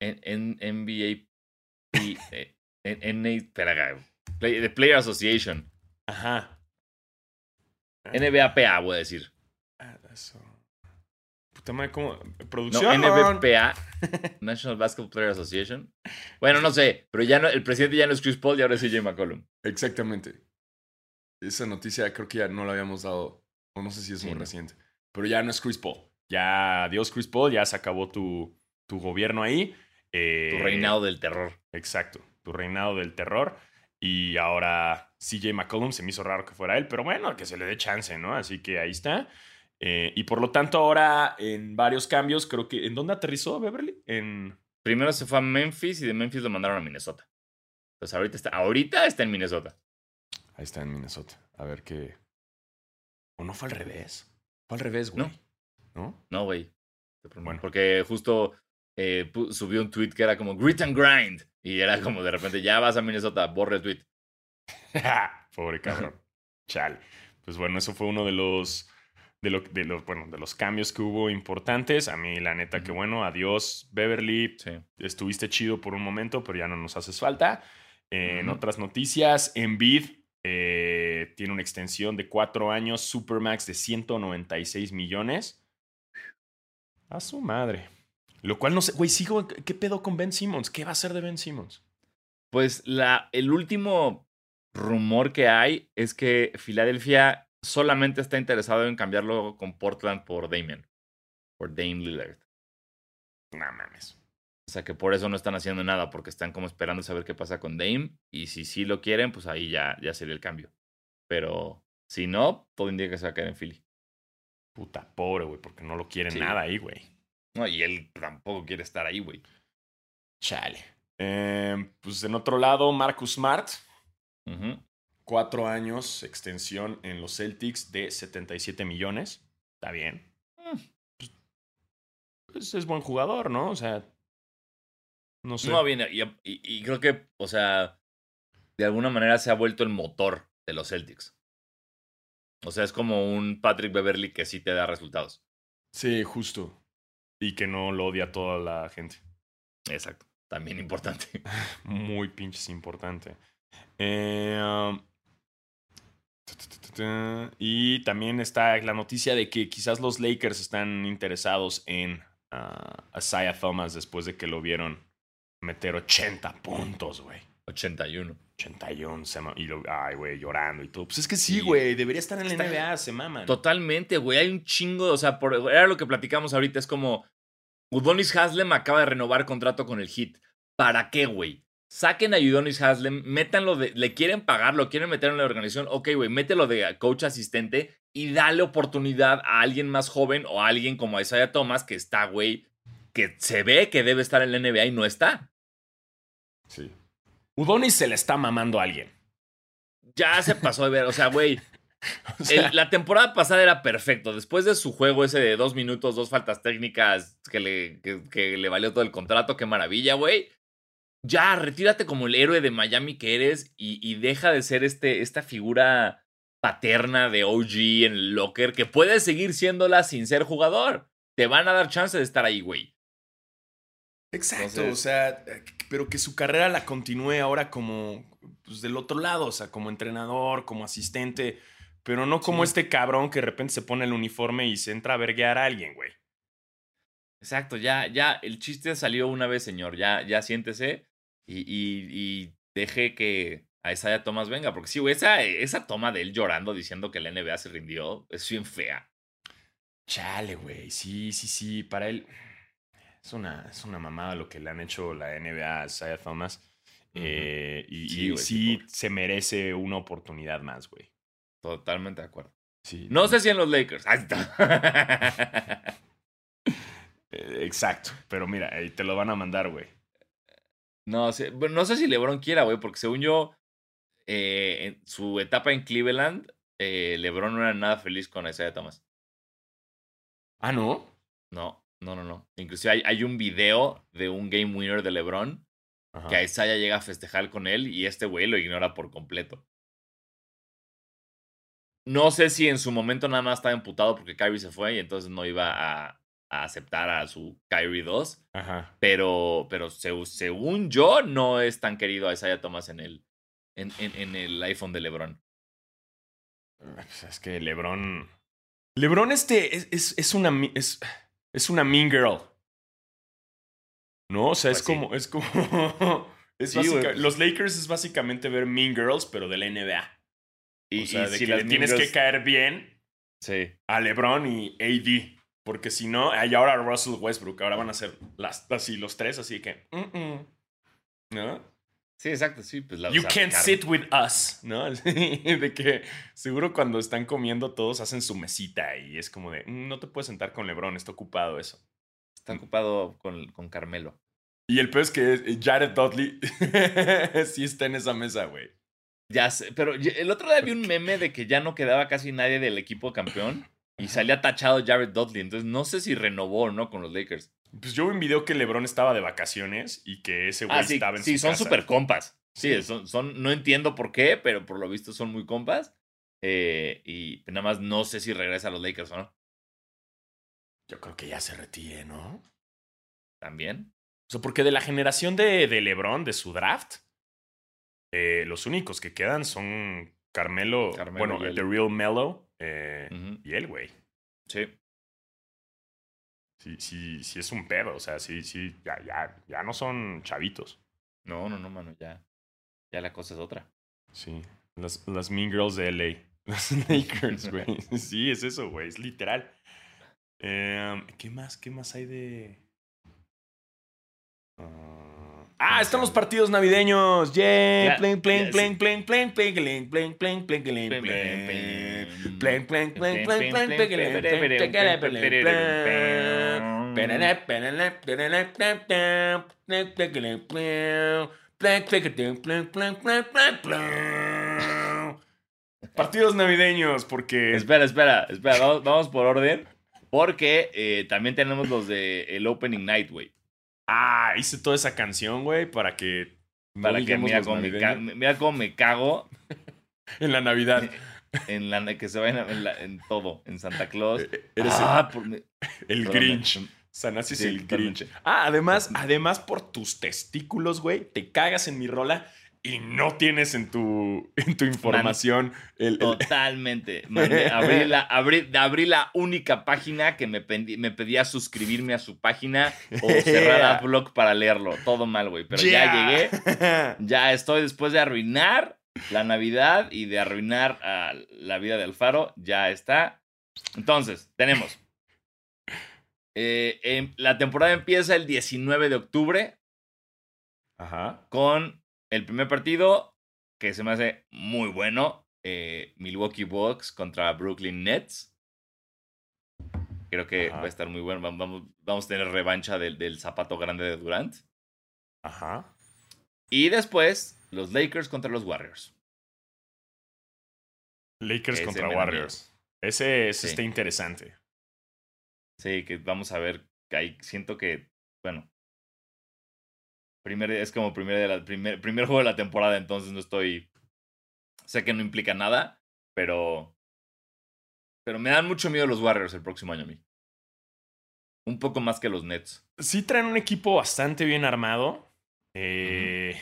en- NBA. y, en, espera. Play- The Player Association. Ajá. NBAPA, voy a decir. Ah, eso. Puta madre, ¿cómo? No, Producción. NBPA. National Basketball Player Association. Bueno, no sé, pero ya no, el presidente ya no es Chris Paul y ahora es CJ McCollum. Exactamente. Esa noticia creo que ya no la habíamos dado. O no sé si es Sí, muy no. reciente. Pero ya no es Chris Paul. Ya, adiós Chris Paul, ya se acabó tu, tu gobierno ahí. Eh, Tu reinado del terror. Exacto, tu reinado del terror. Y ahora CJ McCollum se me hizo raro que fuera él, pero bueno, que se le dé chance, ¿no? Así que ahí está. Eh, y por lo tanto, ahora en varios cambios, creo que. ¿En dónde aterrizó Beverly? En. Primero se fue a Memphis y de Memphis lo mandaron a Minnesota. Entonces ahorita está, ahorita está en Minnesota. Ahí está en Minnesota. A ver qué. ¿O no fue al revés? Fue al revés, güey. No. ¿No? No, güey. Bueno. Porque justo eh, subió un tweet que era como grit and grind. Y era como de repente, ya vas a Minnesota, borre el tweet. Pobre cabrón. Chale. Pues bueno, eso fue uno de los, de, lo- de los, bueno, de los cambios que hubo importantes. A mí, la neta, que bueno, adiós, Beverly. Sí. Estuviste chido por un momento, pero ya no nos haces falta. En otras noticias, Embiid eh, tiene una extensión de cuatro años, Supermax de 196 millones. A su madre. Lo cual no sé, güey, sigo, ¿qué pedo con Ben Simmons? ¿Qué va a hacer de Ben Simmons? Pues la, el último rumor que hay es que Filadelfia solamente está interesado en cambiarlo con Portland por Damian. Por Dame Lillard. No mames. O sea que por eso no están haciendo nada, porque están como esperando saber qué pasa con Dame. Y si sí lo quieren, pues ahí ya, ya sería el cambio. Pero si no, todo indica que se va a quedar en Philly. Puta, pobre, güey, porque no lo quieren Sí. nada ahí, güey. No, y él tampoco quiere estar ahí, güey. Chale. Eh, pues en otro lado, Marcus Smart, cuatro años, extensión en los Celtics de 77 millones. Está bien. Pues, pues es buen jugador, ¿no? O sea, no sé. No, bien, y, y- y creo que, o sea, de alguna manera se ha vuelto el motor de los Celtics. O sea, es como un Patrick Beverly que sí te da resultados. Sí, justo. Y que no lo odia toda la gente. Exacto. También importante. Muy pinches importante. Eh, um, y también está la noticia de que quizás los Lakers están interesados en ah, Isaiah Thomas después de que lo vieron meter 80 puntos, güey. 81. 81, se y lo, ay, güey, llorando y todo. Pues es que sí, Sí. güey, debería estar en la Está- NBA, se maman. Totalmente, güey. Hay un chingo, o sea, por, era lo que platicamos ahorita. Es como, Udonis Haslem acaba de renovar contrato con el Heat. ¿Para qué, güey? Saquen a Udonis Haslem, métanlo de, le quieren pagar, lo quieren meter en la organización. Ok, güey, mételo de coach asistente y dale oportunidad a alguien más joven o a alguien como Isaiah Thomas que está, güey, que se ve que debe estar en la NBA y no está. Sí. Udonis se le está mamando a alguien. Ya se pasó de ver, o sea, güey. O sea, El- la temporada pasada era perfecto. Después de su juego ese de dos minutos, dos faltas técnicas que le, que, que le valió todo el contrato, qué maravilla, güey. Ya, retírate como el héroe de Miami que eres y, y deja de ser este, esta figura paterna de OG en el locker que puedes seguir siéndola sin ser jugador. Te van a dar chance de estar ahí, güey. Exacto, Entonces- o sea, eh, pero que su carrera la continúe ahora como pues, del otro lado, o sea, como entrenador, como asistente, pero no como Sí. este cabrón que de repente se pone el uniforme y se entra a verguear a alguien, güey. Exacto, ya, ya, el chiste salió una vez, señor. Ya, ya siéntese y, y, y deje que a Isaiah Thomas venga. Porque sí, güey, esa, esa toma de él llorando diciendo que la NBA se rindió es bien fea. Chale, güey, sí, sí, sí, para él es una, es una mamada lo que le han hecho la NBA a Isaiah Thomas. Eh, y Sí, y se merece una oportunidad más, güey. Totalmente de acuerdo. Sí, No sé si en los Lakers. Ahí está. Eh, exacto, pero mira, ahí te lo van a mandar, güey. no, sé, no sé si LeBron quiera, güey, porque según yo, eh, en su etapa en Cleveland, eh, LeBron no era nada feliz con Isaiah Thomas. Ah, ¿no? No, no, no, no. Inclusive hay, hay un video de un game winner de LeBron Ajá. que Isaiah llega a festejar con él y este güey lo ignora por completo. No sé si en su momento nada más estaba emputado porque Kyrie se fue y entonces no iba a, a aceptar a su Kyrie 2, Ajá. pero, pero seg- según yo no es tan querido a Isaiah Thomas en el, en, en- en el iPhone de LeBron. Pues es que LeBron. LeBron este es, es, es una es, es una mean girl. ¿No? O sea, es Pues sí. como. Es como. es Sí, básica- güey, pues. Los Lakers es básicamente ver Mean Girls, pero de la NBA. Y, o sea, y de si que le tienes que caer bien Sí. a LeBron y AD. Porque si no, y ahora Russell Westbrook, ahora van a ser las, así los tres, así que. mm, mm. ¿No? Sí, exacto, sí. Pues la, You can't sit with us, ¿no? de que seguro cuando están comiendo todos hacen su mesita y es como de, "Mm, no te puedes sentar con LeBron, está ocupado eso. Está ocupado con, con Carmelo. Y el peor es que Jared Dudley sí está en esa mesa, güey. Ya sé, pero el otro día vi un meme de que ya no quedaba casi nadie del equipo campeón y salía tachado Jared Dudley. Entonces no sé si renovó o no con los Lakers. Pues yo vi un video que LeBron estaba de vacaciones y que ese güey Ah, sí, estaba en sí, su son casa. súper compas. Sí, Sí. Son, son, no entiendo por qué, pero por lo visto son muy compas. Eh, y nada más no sé si regresa a los Lakers o no. Yo creo que ya se retire, ¿no? También. O sea, porque de la generación de, de LeBron, de su draft, Eh, los únicos que quedan son Carmelo, Carmelo bueno, él. The Real Mellow eh, Ujú. y él, güey. Sí. Sí, sí, sí es un pedo, o sea, sí, sí, ya, ya, ya no son chavitos. No, no, no, mano, ya. Ya la cosa es otra. Sí, las, las Mean Girls de LA. Los Lakers, güey. Sí, es eso, güey, es literal. Em, ¿Qué más? ¿Qué más hay de...? Ah, Ah, están los partidos navideños. Yeah, Partidos navideños, porque Espera, espera, espera, vamos, vamos por orden. Porque eh, también tenemos los de el Opening Night, güey. Ah, hice toda esa canción, güey, para que Para que mira cómo, me ca- navideños mira cómo me cago en la Navidad. en la que se vayan en, la- en todo, en Santa Claus. Eres ah, por mi- el Grinch. Sanasi es Sí, el. Grinch. Ah, además, además por tus testículos, güey, te cagas en mi rola y no tienes en tu, en tu información el, el- Totalmente. Mandé- abrí, la, abrí, abrí la única página que me, pendi- me pedía suscribirme a su página o cerrar Yeah. Adblock para leerlo. Todo mal, güey. Pero Yeah. ya llegué. Ya estoy después de arruinar la Navidad y de arruinar ah, la vida de Alfaro. Ya está. Entonces, tenemos. eh, em, la temporada empieza el 19 de octubre Ajá. con el primer partido que se me hace muy bueno. eh, Milwaukee Bucks contra Brooklyn Nets. Creo que Ajá. va a estar muy bueno. Vam- Vamos, vamos a tener revancha del, del zapato grande de Durant. Ajá. Y después, los Lakers contra los Warriors. Lakers Ese contra Warriors. Ese, ese Sí. está interesante. Sí, que vamos a ver. que ahí siento que, bueno. Primer, es como primer, de la, primer, primer juego de la temporada, entonces no estoy. Sé que no implica nada, pero. Pero me dan mucho miedo los Warriors el próximo año a mí. Un poco más que los Nets. Sí traen un equipo bastante bien armado. Eh,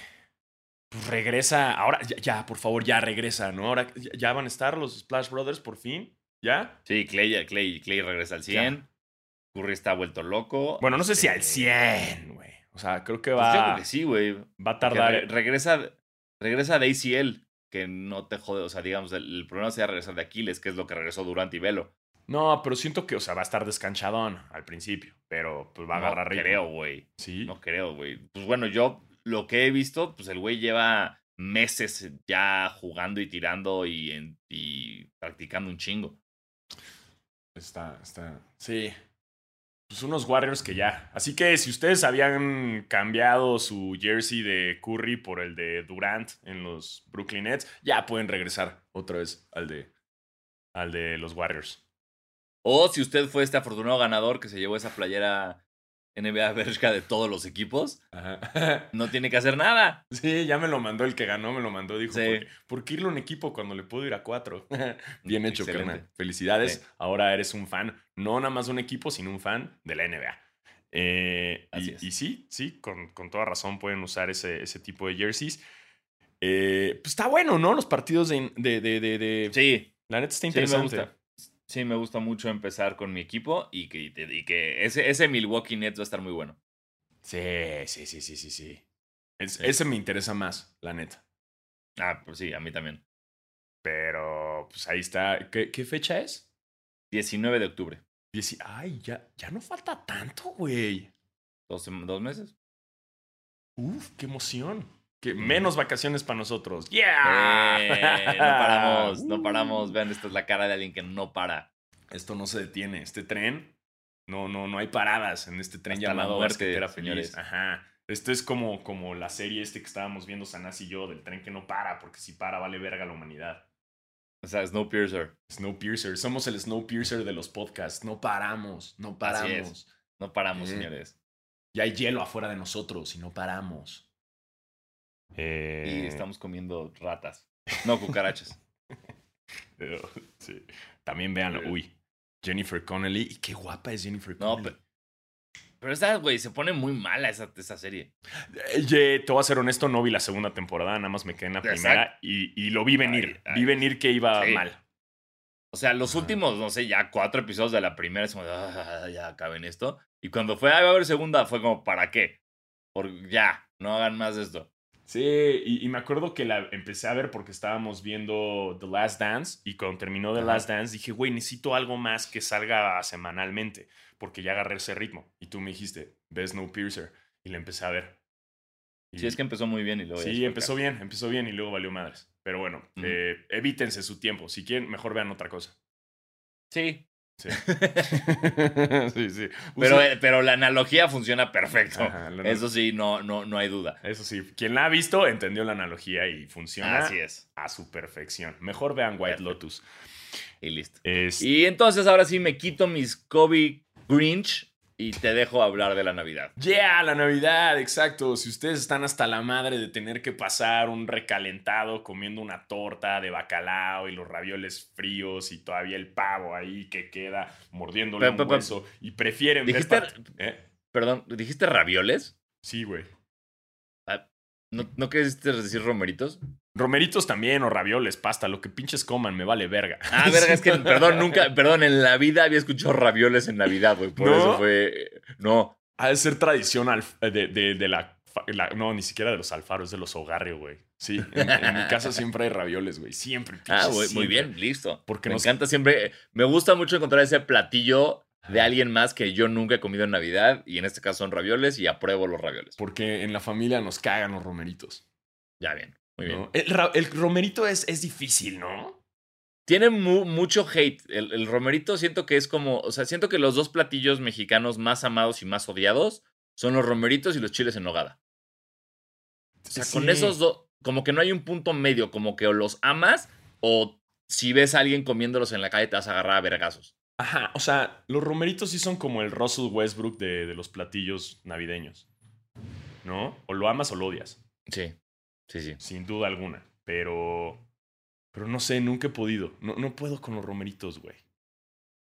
pues regresa. Ahora, ya, ya, por favor, ya regresa, ¿no? Ahora ya, van a estar los Splash Brothers por fin. ¿Ya? Sí, Clay, Clay, Clay regresa al 100. Curry está vuelto loco. Bueno, no sé si al Este, 100, güey. O sea, creo que pues yo creo va, que sí, güey. va a tardar. re- regresa, regresa de ACL, que no te jode. O sea, digamos, el, el problema sería regresar de Aquiles, que es lo que regresó Durant y Velo. No, pero siento que, o sea, va a estar descanchadón al principio. Pero pues va a agarrar no ritmo. creo, güey. Sí. No creo, güey. Pues bueno, yo lo que he visto, pues el güey lleva meses ya jugando y tirando y, en- y practicando un chingo. Está, está. Sí. Pues unos Warriors que ya. Así que si ustedes habían cambiado su jersey de Curry por el de Durant en los Brooklyn Nets, ya pueden regresar otra vez al de, al de los Warriors. O si usted fue este afortunado ganador que se llevó esa playera NBA Bershka de todos los equipos, Ajá. no tiene que hacer nada. Sí, ya me lo mandó el que ganó, me lo mandó. Dijo, Sí. ¿por, qué, por qué irle a un equipo cuando le puedo ir a cuatro? Bien hecho, carnal. Felicidades. Sí. Ahora eres un fan, no nada más de un equipo, sino un fan de la NBA. Eh, Así y, es. y sí, sí, con, con toda razón pueden usar ese, ese tipo de jerseys. Eh, pues está bueno, ¿no? Los partidos de... de, de, de- Sí, La neta está sí me interesante. gusta. Sí, me gusta mucho empezar con mi equipo y que, y que ese, ese Milwaukee Nets va a estar muy bueno. Sí, sí, sí, sí, sí, sí. Es- Sí. Ese me interesa más, la neta. Ah, pues sí, a mí también. Pero, pues ahí está. ¿Qué, qué fecha es? 19 de octubre. Dieci- Ay, ya, ya no falta tanto, güey. Dos, dos meses. Uf, qué emoción. Que Mm. menos vacaciones para nosotros. ¡Yeah! Eh, no paramos, no paramos. Vean, esta es la cara de alguien que no para. Esto no se detiene. Este tren, no, no, no hay paradas en este tren Hasta la llamado muerte, Feliz. Ajá. Esto es como, como la serie este que estábamos viendo Sanás y yo, del tren que no para, porque si para vale verga la humanidad. O sea, Snowpiercer. Snowpiercer. Somos el Snowpiercer de los podcasts. No paramos, no paramos. No paramos, Eh. señores. Y hay hielo afuera de nosotros y no paramos. Y Eh, estamos comiendo ratas. No, cucarachas. pero, sí. También véanlo. Pero- Uy, Jennifer Connelly. Y qué guapa es Jennifer Connelly. pe- Pero esta, güey, se pone muy mala esa, esa serie. Eh, ye, te voy a ser honesto, no vi la segunda temporada, nada más me quedé en la Exacto. primera y, y lo vi venir. Ay, vi venir que iba Sí. mal. O sea, los últimos, no sé, ya cuatro episodios de la primera es como, de, "Ah, ya acaben esto. Y cuando fue a ver segunda, fue como, ¿para qué? Por, ya, no hagan más de esto. Sí, y, y me acuerdo que la empecé a ver porque estábamos viendo The Last Dance y cuando terminó The Ajá. Last Dance dije, güey, necesito algo más que salga semanalmente porque ya agarré ese ritmo. Y tú me dijiste, ves Snowpiercer y la empecé a ver. Y- Sí, es que empezó muy bien y luego. Sí, empezó bien, empezó bien y luego valió madres. Pero bueno, eh, evítense su tiempo. Si quieren, mejor vean otra cosa. Sí. Sí, sí. sí. Pero, eh, pero la analogía funciona perfecto. Ajá, Eso sí, no, no, no hay duda. Eso sí, quien la ha visto entendió la analogía y funciona Así es. a su perfección. Mejor vean White. Lotus. Y listo. Es- Y entonces ahora sí me quito mis Kobe Grinch y te dejo hablar de la Navidad. Yeah, la Navidad, exacto. Si ustedes están hasta la madre de tener que pasar un recalentado comiendo una torta de bacalao y los ravioles fríos y todavía el pavo ahí que queda mordiéndole Pe- un pe- pe- hueso y prefieren ver ¿Dijiste- part- ¿Eh? Perdón, ¿dijiste ravioles? Sí, güey. ¿No, ¿no quisiste decir romeritos? Romeritos también o ravioles, pasta, lo que pinches coman, me vale verga. Ah, verga, es que, perdón, nunca, perdón, en la vida había escuchado ravioles en Navidad, güey. Por ¿No? eso fue. No. Ha de ser tradición de, de- de la, No, ni siquiera de los alfaros, de los hogarrio, güey. Sí, en, en mi casa siempre hay ravioles, güey. Siempre. Ah, pinches, güey, muy bien, listo. Porque me nos- encanta siempre. Me gusta mucho encontrar ese platillo de alguien más que yo nunca he comido en Navidad. Y en este caso son ravioles y apruebo los ravioles. Porque en la familia nos cagan los romeritos. Ya bien, muy bien. ¿no? El, romerito es, es difícil, ¿no? Tiene mu- mucho hate. El, el romerito siento que es como. O sea, siento que los dos platillos mexicanos más amados y más odiados son los romeritos y los chiles en nogada. O sea, con esos dos. Como que no hay un punto medio. Como que o los amas o si ves a alguien comiéndolos en la calle te vas a agarrar a vergazos. Ajá, o sea, los romeritos sí son como el Russell Westbrook de, de los platillos navideños. ¿No? O lo amas o lo odias, Sí, sí, sí. sin duda alguna. Pero. Pero no sé, nunca he podido. No, no puedo con los romeritos, güey.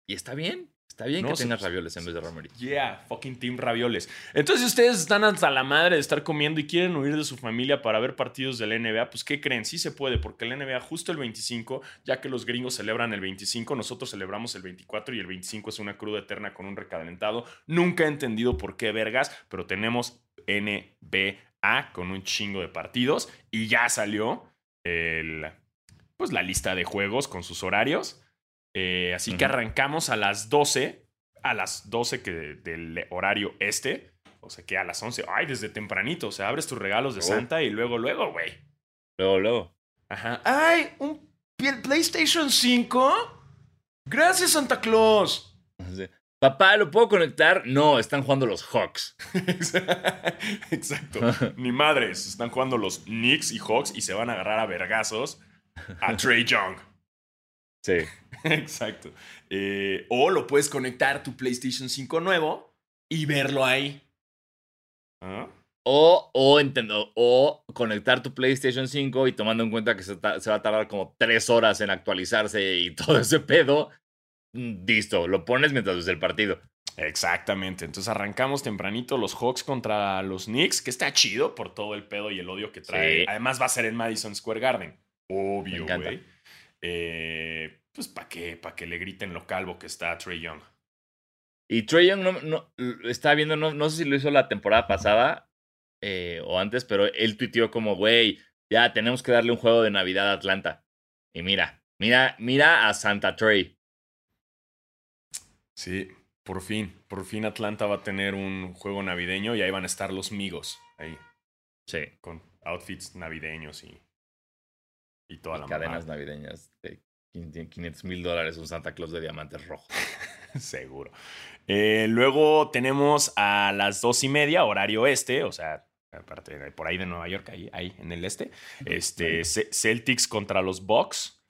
Y está bien. Está bien No, que tengas ravioles en vez de romeritos. Yeah, fucking team ravioles. Entonces, si ustedes están hasta la madre de estar comiendo y quieren huir de su familia para ver partidos de la NBA, pues ¿qué creen? Sí se puede, porque la NBA justo el 25, ya que los gringos celebran el 25, nosotros celebramos el 24 y el 25 es una cruda eterna con un recalentado. Nunca he entendido por qué vergas, pero tenemos NBA con un chingo de partidos y ya salió el, pues la lista de juegos con sus horarios. Eh, así que arrancamos a las 12, a las 12 que del horario este, o sea que a las 11, ay, desde tempranito, o sea, abres tus regalos de Oh. Santa y luego, luego, güey. Luego, luego. Ajá. Ay, un PlayStation 5. Gracias, Santa Claus. Papá, ¿lo puedo conectar? No, están jugando los Hawks. Exacto. Ni madres. Están jugando los Knicks y Hawks y se van a agarrar a vergazos a Trey Young. Sí. Exacto. Eh, o lo puedes conectar a tu PlayStation 5 nuevo y verlo ahí. ¿Ah? O, o, entiendo, o conectar tu PlayStation 5 y tomando en cuenta que se, va a tardar como tres horas en actualizarse y todo ese pedo, mm, listo, lo pones mientras ves el partido. Exactamente. Entonces arrancamos tempranito los Hawks contra los Knicks, que está chido por todo el pedo y el odio que trae. Sí. Además va a ser en Madison Square Garden. Obvio, güey. Eh, pues para que, pa que le griten lo calvo que está Trey Young. Y Trey Young, no, no, estaba viendo, no, no sé si lo hizo la temporada pasada eh, o antes, pero él tuiteó como, güey, ya tenemos que darle un juego de Navidad a Atlanta. Y mira, mira, mira a Santa Trey. Sí, por fin. Por fin Atlanta va a tener un juego navideño y ahí van a estar los migos. Ahí, Sí, con outfits navideños y, y toda y la cadenas navideñas de 500 mil dólares, un Santa Claus de diamantes rojos. Seguro. Eh, luego tenemos a las dos y media, horario este, o sea, aparte de por ahí de Nueva York, ahí, ahí en el este. Este, Ce- Celtics contra los Bucks.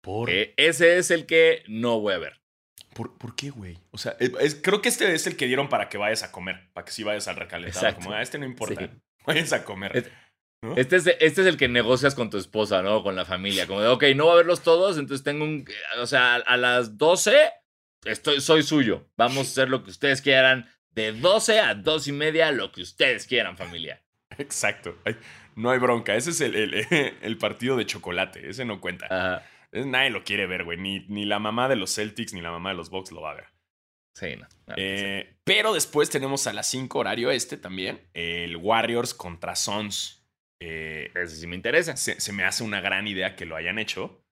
¿Por, Eh, ese es el que no voy a ver. ¿por, por qué, güey? O sea, es- creo que este es el que dieron para que vayas a comer, para que sí vayas al recalentado. Exacto. Como, "Ah, este no importa, Sí. vayas a comer. Es- ¿no? Este es, este es el que negocias con tu esposa, ¿no? Con la familia. Como de, ok, no voy a verlos todos, entonces tengo un... O sea, a, las 12 estoy, soy suyo. Vamos a hacer lo que ustedes quieran. de 12 a 2 y media, lo que ustedes quieran, familia. Exacto. Ay, no hay bronca. Ese es el, el- el partido de chocolate. Ese no cuenta. Ajá. Nadie lo quiere ver, güey. Ni, ni la mamá de los Celtics ni la mamá de los Bucks lo va a ver. Sí, no. no, Eh, pero después tenemos a las 5 horario este también. El Warriors contra Suns. Eh, Ese sí me interesa. se, se me hace una gran idea que lo hayan hecho.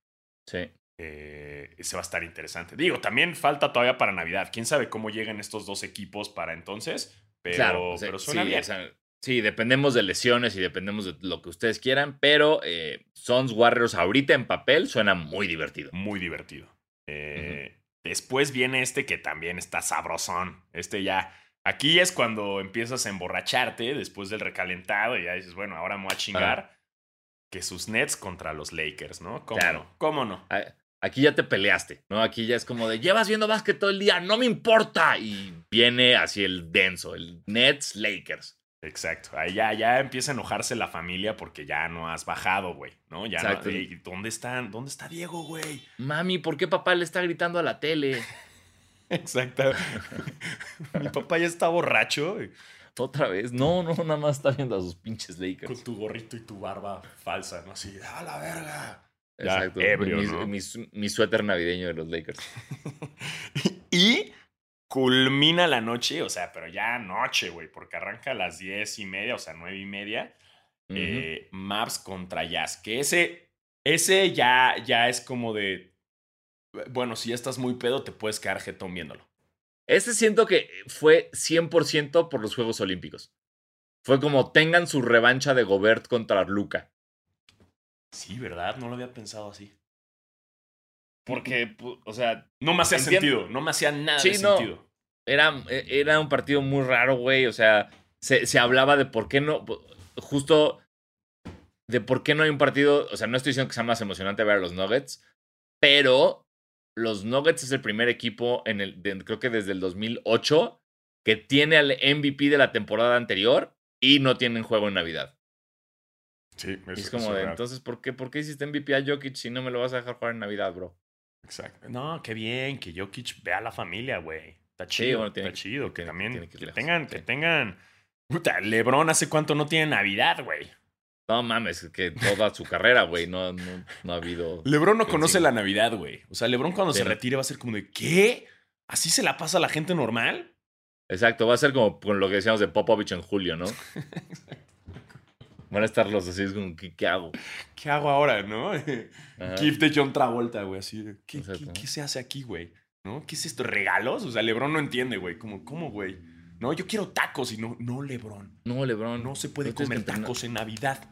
Sí. Eh, ese va a estar interesante. Digo, también falta todavía para Navidad. Quién sabe cómo lleguen estos dos equipos para entonces. Pero, claro. pero suena sí, bien. o sea, sí, dependemos de lesiones y dependemos de lo que ustedes quieran, pero eh, Sons Warriors ahorita en papel suena muy divertido. Muy divertido. Eh, Después viene este que también está sabrosón. Este ya. Aquí es cuando empiezas a emborracharte después del recalentado y ya dices, bueno, ahora me voy a chingar. Que sus Nets contra los Lakers, ¿no? ¿Cómo Claro. no? ¿Cómo no? Aquí ya te peleaste, ¿no? Aquí ya es como de, llevas viendo básquet todo el día, no me importa. Y viene así el denso, el Nets Lakers. Exacto. Ahí ya, ya empieza a enojarse la familia porque ya no has bajado, güey. ¿No? Ya no- Exacto. ¿Dónde están? ¿Dónde está Diego, güey? Mami, ¿por qué papá le está gritando a la tele? Exacto. Mi papá ya está borracho. Otra vez. No, no, nada más está viendo a sus pinches Con Lakers. tu gorrito y tu barba falsa, ¿no? Así, ¡a la verga! Ya, Exacto. ebrio, mi, ¿no? mi su- mi suéter navideño de los Lakers. y culmina la noche, o sea, pero ya noche, güey, porque arranca a las diez y media, o sea, nueve y media. Eh, Maps contra Jazz. Que ese, ese ya, ya es como de. Bueno, si ya estás muy pedo, te puedes quedar jetón viéndolo. Este siento que fue 100% por los Juegos Olímpicos. Fue como tengan su revancha de Gobert contra Luca. Sí, ¿verdad? No lo había pensado así. Porque, o sea, No me hacía sentido, no me hacía nada Sí, de no. sentido. era, e- era un partido muy raro, güey. O sea, se, se hablaba de por qué no. Justo de por qué no hay un partido. O sea, no estoy diciendo que sea más emocionante ver a los Nuggets, pero los Nuggets es el primer equipo en el. de- creo que desde el 2008 que tiene al MVP de la temporada anterior y no tienen juego en Navidad. Sí, es como de, entonces, ¿por qué, ¿por qué hiciste MVP a Jokic si no me lo vas a dejar jugar en Navidad, bro? Exacto. No, qué bien, que Jokic vea a la familia, güey. Está Sí, chido, bueno, tiene está que- chido. Que tiene- también tiene que que tengan, que sí. tengan. Puta, LeBron hace cuánto no tiene Navidad, güey. No mames, que toda su carrera, güey, no, no, no ha habido. LeBron no conoce la Navidad, güey. O sea, LeBron cuando se retire va a ser como de, ¿qué? ¿Así se la pasa a la gente normal? Exacto, va a ser como con lo que decíamos de Popovich en julio, ¿no? Van a estar los así, es como, ¿qué, qué hago? ¿Qué hago ahora, no? Ajá. GIF de John Travolta, güey, así. de, ¿Qué, qué, qué se hace aquí, güey? ¿No? ¿Qué es esto? ¿Regalos? O sea, LeBron no entiende, güey. Como, ¿Cómo, güey? No, yo quiero tacos y no, no, LeBron. No, LeBron. No se puede no comer tacos en Navidad.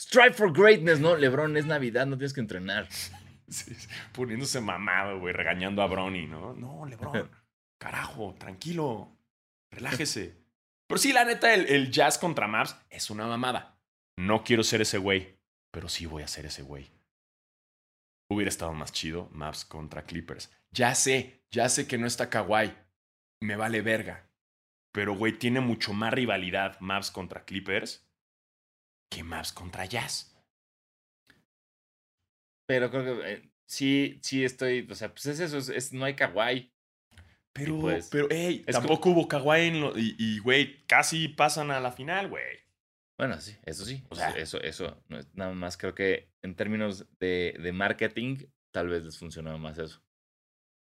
Strive for greatness, no, LeBron, es Navidad, no tienes que entrenar. Sí, poniéndose mamado, güey, regañando a Bronny, ¿no? No, LeBron, carajo, tranquilo, relájese. Pero sí, la neta, el, el jazz contra Maps es una mamada. No quiero ser ese güey, pero sí voy a ser ese güey. Hubiera estado más chido Maps contra Clippers. Ya sé, ya sé que no está Kawhi. Me vale verga. Pero, güey, tiene mucho más rivalidad Maps contra Clippers que Maps contra Jazz. Pero creo que eh, sí, sí estoy, o sea, pues es eso, es, es- no hay kawaii. Pero, pues, pero, hey, tampoco hubo Kawhi en lo- y, güey, casi pasan a la final, güey. Bueno, sí, eso sí. O sea- eso, eso, no nada más creo que en términos de, de marketing, tal vez les funcionaba más eso.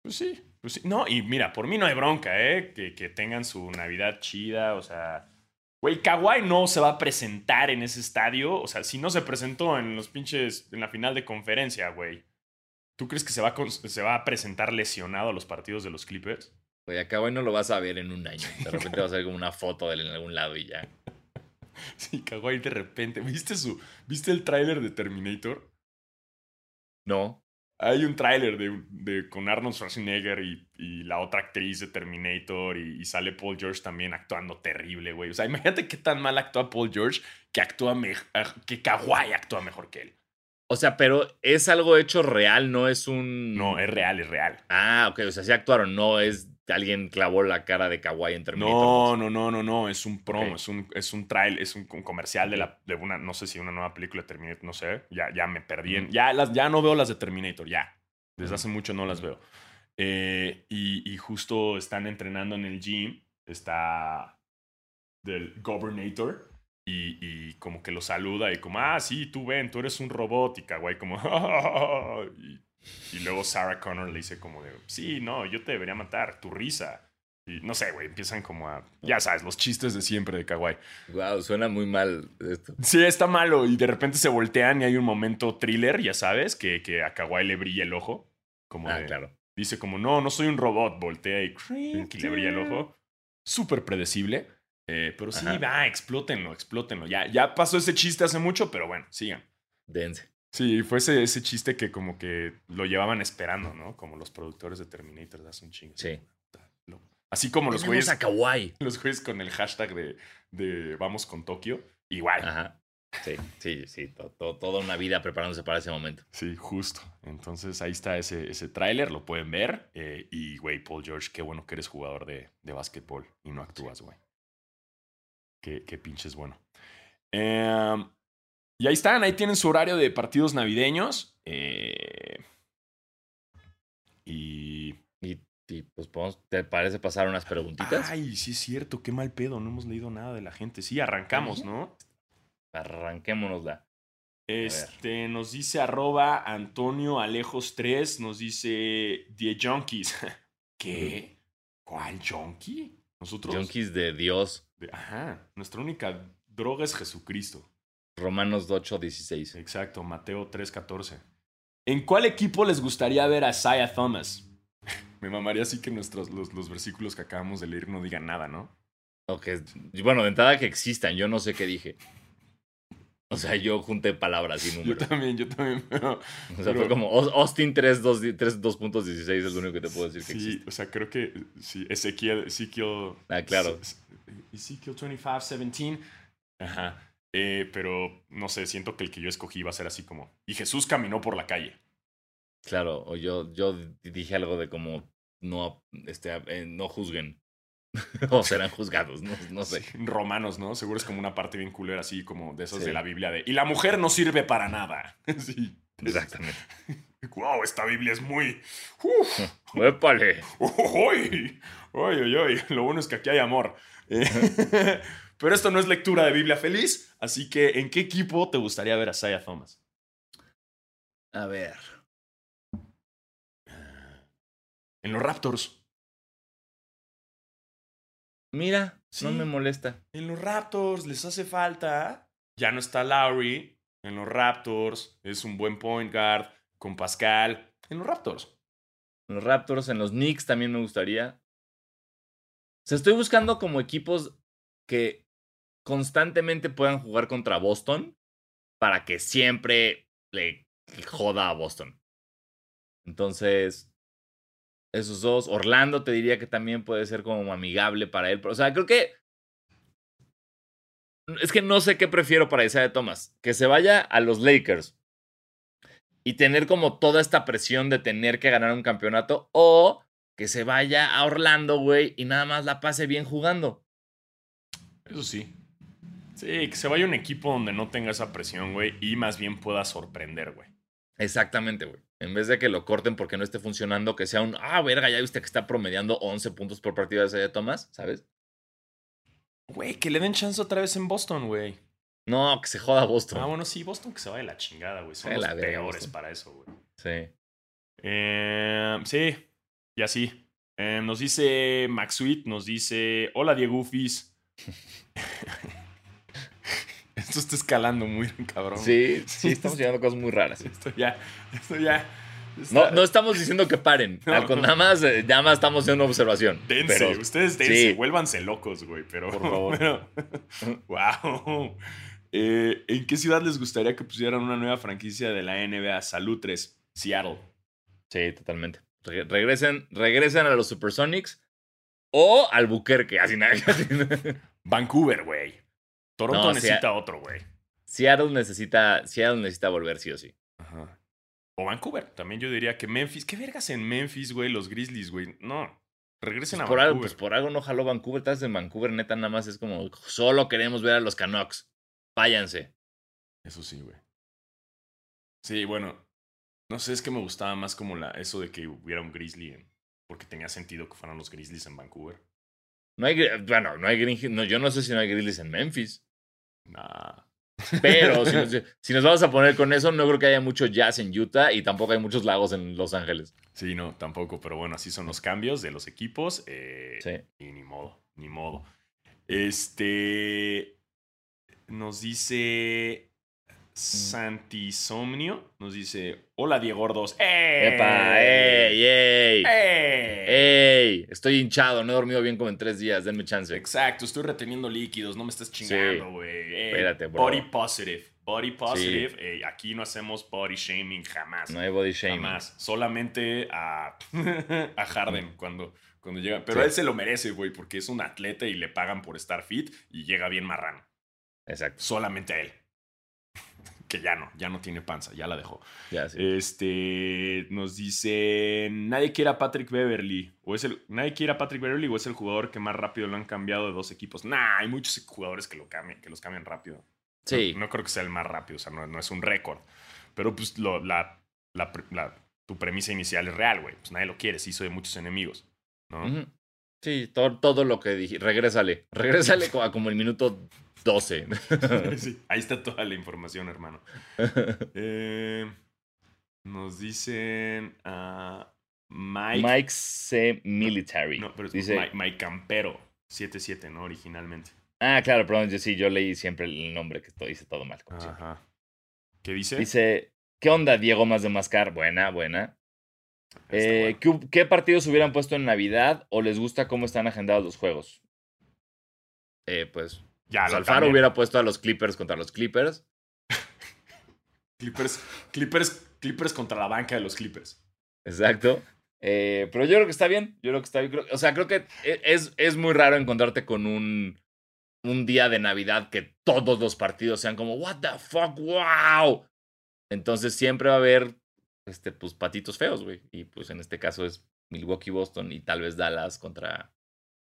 Pues sí, pues sí. No, y mira, por mí no hay bronca, ¿eh? Que, que tengan su Navidad chida, o sea... Güey, Kawhi no se va a presentar en ese estadio. O sea, si no se presentó en los pinches... En la final de conferencia, güey. ¿Tú crees que se va, a, se va a presentar lesionado a los partidos de los Clippers? Oye, acá hoy no lo vas a ver en un año. De repente vas a ver como una foto de él en algún lado y ya. Sí, Kawhi de repente... ¿Viste su... ¿Viste el tráiler de Terminator? No. Hay un tráiler de, de- con Arnold Schwarzenegger y, y la otra actriz de Terminator y, y sale Paul George también actuando terrible, güey. O sea, imagínate qué tan mal actúa Paul George que actúa mej- ah, que Kawhi actúa mejor que él. O sea, pero es algo hecho real, no es un. No, es real, es real. Ah, ok, o sea, sí actuaron, no es alguien clavó la cara de Kawaii en Terminator. No, no, no, no, no, es un promo, es un es un trail, es un, un comercial de la de una no sé si una nueva película de Terminator, no sé, ya ya me perdí, en- ya las ya no veo las de Terminator, ya. Desde hace mucho no las veo. Eh, y, y justo están entrenando en el gym está del Governator. Y, y como que lo saluda y como, ah, sí, tú ven, tú eres un robot. Y Kawhi como, y, y luego Sarah Connor le dice como de, sí, no, yo te debería matar, tu risa. Y no sé, güey, empiezan como a, ya sabes, los chistes de siempre de Kawhi. Wow, suena muy mal esto. Sí, está malo. Y de repente se voltean y hay un momento thriller, ya sabes, que, que a Kawhi le brilla el ojo. Como Ah, de- claro. Dice como, no, no soy un robot. Voltea y, crink, y le brilla el ojo. Súper predecible. Eh, pero sí, Ajá. va, explótenlo, explótenlo. Ya, ya pasó ese chiste hace mucho, pero bueno, sigan. Dense. Sí, fue ese, ese chiste que como que lo llevaban esperando, ¿no? Como los productores de Terminator hace un chingo. Sí. Así como los güeyes, a Kawhi. los güeyes con el hashtag de, de vamos con Tokio. Igual. Ajá. Sí, sí, sí. to- to- toda una vida preparándose para ese momento. Sí, justo. Entonces ahí está ese, ese tráiler, lo pueden ver. eh, y, güey, Paul George, qué bueno que eres jugador de, de básquetbol y no actúas, güey. Qué, qué pinches bueno. Em, y ahí están, ahí tienen su horario de partidos navideños. eh, y... Y, y, pues, podemos- ¿te parece pasar unas preguntitas? Ay, sí es cierto, qué mal pedo, no hemos leído nada de la gente. Sí, arrancamos, ¿no? Arranquémonosla. Este, nos dice arroba Antonio Alejos 3, nos dice The Junkies. ¿Qué? ¿Cuál junkie? Nosotros. Junkies de Dios. De- ajá, nuestra única droga es Jesucristo. Romanos 8, 16. Exacto, Mateo 3:14. ¿En cuál equipo les gustaría ver a Isaiah Thomas? Me mamaría así que nuestros, los, los versículos que acabamos de leer no digan nada, ¿no? Ok, Bueno, de entrada que existan. Yo no sé qué dije. O sea, yo junté palabras y Yo números. también, yo también, pero... O sea, pero- fue como Aus- Austin 3.16 es lo único que te puedo decir que Sí, existe. o sea, creo que sí, Ezequiel, Ezequiel. Ah, claro. Ezequiel 25, 17. Ajá. Eh, pero no sé, siento que el que yo escogí iba a ser así como. Y Jesús caminó por la calle. Claro, o yo, yo dije algo de como no, este, eh, no juzguen. o serán juzgados, no, no sé. Romanos, ¿no? Seguro es como una parte bien culera, así como de esos Sí. de la Biblia de. Y la mujer no sirve para nada. sí. Exactamente. Wow, esta Biblia es muy. Uf. ¡Épale! ¡Uy! ¡Uy, uy, uy! Lo bueno es que aquí hay amor. Pero esto no es lectura de Biblia feliz, así que ¿en qué equipo te gustaría ver a Isaiah Thomas? A ver. En los Raptors. Mira, Sí. no me molesta. En los Raptors les hace falta. Ya no está Lowry. En los Raptors es un buen point guard con Pascal. En los Raptors. En los Raptors, en los Knicks también me gustaría. O sea, estoy buscando como equipos que constantemente puedan jugar contra Boston para que siempre le joda a Boston. Entonces, esos dos. Orlando te diría que también puede ser como amigable para él. O sea, creo que. Es que no sé qué prefiero para Isaiah Thomas. Que se vaya a los Lakers y tener como toda esta presión de tener que ganar un campeonato o que se vaya a Orlando, güey, y nada más la pase bien jugando. Eso sí. Sí, que se vaya un equipo donde no tenga esa presión, güey, y más bien pueda sorprender, güey. Exactamente, güey. En vez de que lo corten porque no esté funcionando, que sea un, ah, verga, ya viste que está promediando 11 puntos por partido de Isaiah Thomas, ¿sabes? Güey, que le den chance otra vez en Boston, güey. No, que se joda Boston. Ah, bueno, sí, Boston que se vaya la chingada, güey. Son los peores para eso, güey. Sí. Eh, sí, y así. Eh, nos dice Maxuit, nos dice, hola Diego Ufis. Esto está escalando muy cabrón. Sí, sí, estamos llegando a cosas muy raras. Esto ya, esto ya. No, no estamos diciendo que paren. No. Nada más, eh, nada más estamos haciendo una observación. Dense, Pero ustedes dense, sí. vuélvanse locos, güey, pero... Por favor. pero- wow. Eh, ¿En qué ciudad les gustaría que pusieran una nueva franquicia de la NBA? Salud 3, Seattle. Sí, totalmente. Re- regresen, regresen a los Supersonics o al Buquerque. Así nada. Vancouver, güey. Toronto No, necesita otro, güey. Seattle necesita, Seattle necesita volver sí o sí. Ajá. O Vancouver. También yo diría que Memphis. ¿Qué vergas en Memphis, güey? Los Grizzlies, güey. No. Regresen Pues a por, algo, Vancouver. pues por algo no jaló Vancouver. Estás en Vancouver, neta, nada más es como, solo queremos ver a los Canucks. Váyanse. Eso sí, güey. Sí, bueno. No sé, es que me gustaba más como la, eso de que hubiera un Grizzly en- porque tenía sentido que fueran los Grizzlies en Vancouver. No hay, bueno, no hay no, yo no sé si no hay Grizzlies en Memphis. Nah. Pero si, nos, si nos vamos a poner con eso, no creo que haya mucho jazz en Utah y tampoco hay muchos lagos en Los Ángeles. Sí, no, tampoco, pero bueno, así son los cambios de los equipos. eh, Sí. Y ni modo, ni modo. Este. Nos dice. Santisomnio. Nos dice. Hola, Diego Gordos. ¡Eh! ¡Epa! ¡Ey! ¡Ey! ¡Eh! ¡Ey! Estoy hinchado, no he dormido bien como en tres días, denme chance. Exacto, estoy reteniendo líquidos, no me estés chingando, güey. Espérate, bro. Body positive. Body positive. aquí no hacemos body shaming jamás. No hay body shaming. Jamás. Solamente a, a Harden cuando, cuando llega. Pero Sí. él se lo merece, güey, porque es un atleta y le pagan por estar fit y llega bien marrano. Exacto, Solamente a él. Que ya no, ya no tiene panza, ya la dejó. ya sí. Este nos dice: Nadie quiere a Patrick Beverly. O es el, nadie quiere a Patrick Beverly o es el jugador que más rápido lo han cambiado de dos equipos. Nah, hay muchos jugadores que lo cambian, que los cambian rápido. Sí, No, no creo que sea el más rápido, o sea, no, no es un récord. Pero pues lo- la, la la- tu premisa inicial es real, güey. Pues nadie lo quiere, se hizo de muchos enemigos. ¿no? Sí, todo, todo lo que dije. Regrésale. Regrésale a como el minuto 12. Sí, ahí está toda la información, hermano. Eh, nos dicen ah, Mike. Mike C. Military. No, pero es Dice, Mike, Mike Campero. 77, ¿no? Originalmente. ah, claro, perdón, yo sí, yo leí siempre el nombre que to- hice todo mal. como siempre. Ajá. ¿Qué dice? Dice, ¿qué onda, Diego más de Mascar? Buena, buena. Eh, bueno. ¿qué, qué partidos hubieran puesto en Navidad o les gusta cómo están agendados los juegos? Eh, pues, ya, Alfaro cambian. hubiera puesto a los Clippers contra los Clippers. Clippers, Clippers, Clippers contra la banca de los Clippers. Exacto. Eh, pero yo creo que está bien. Yo creo que está bien. Creo- o sea, creo que e- es, es muy raro encontrarte con un, un día de Navidad que todos los partidos sean como, ¿What the fuck? ¡Wow! Entonces siempre va a haber este, pues, patitos feos, güey. Y pues en este caso es Milwaukee, Boston y tal vez Dallas contra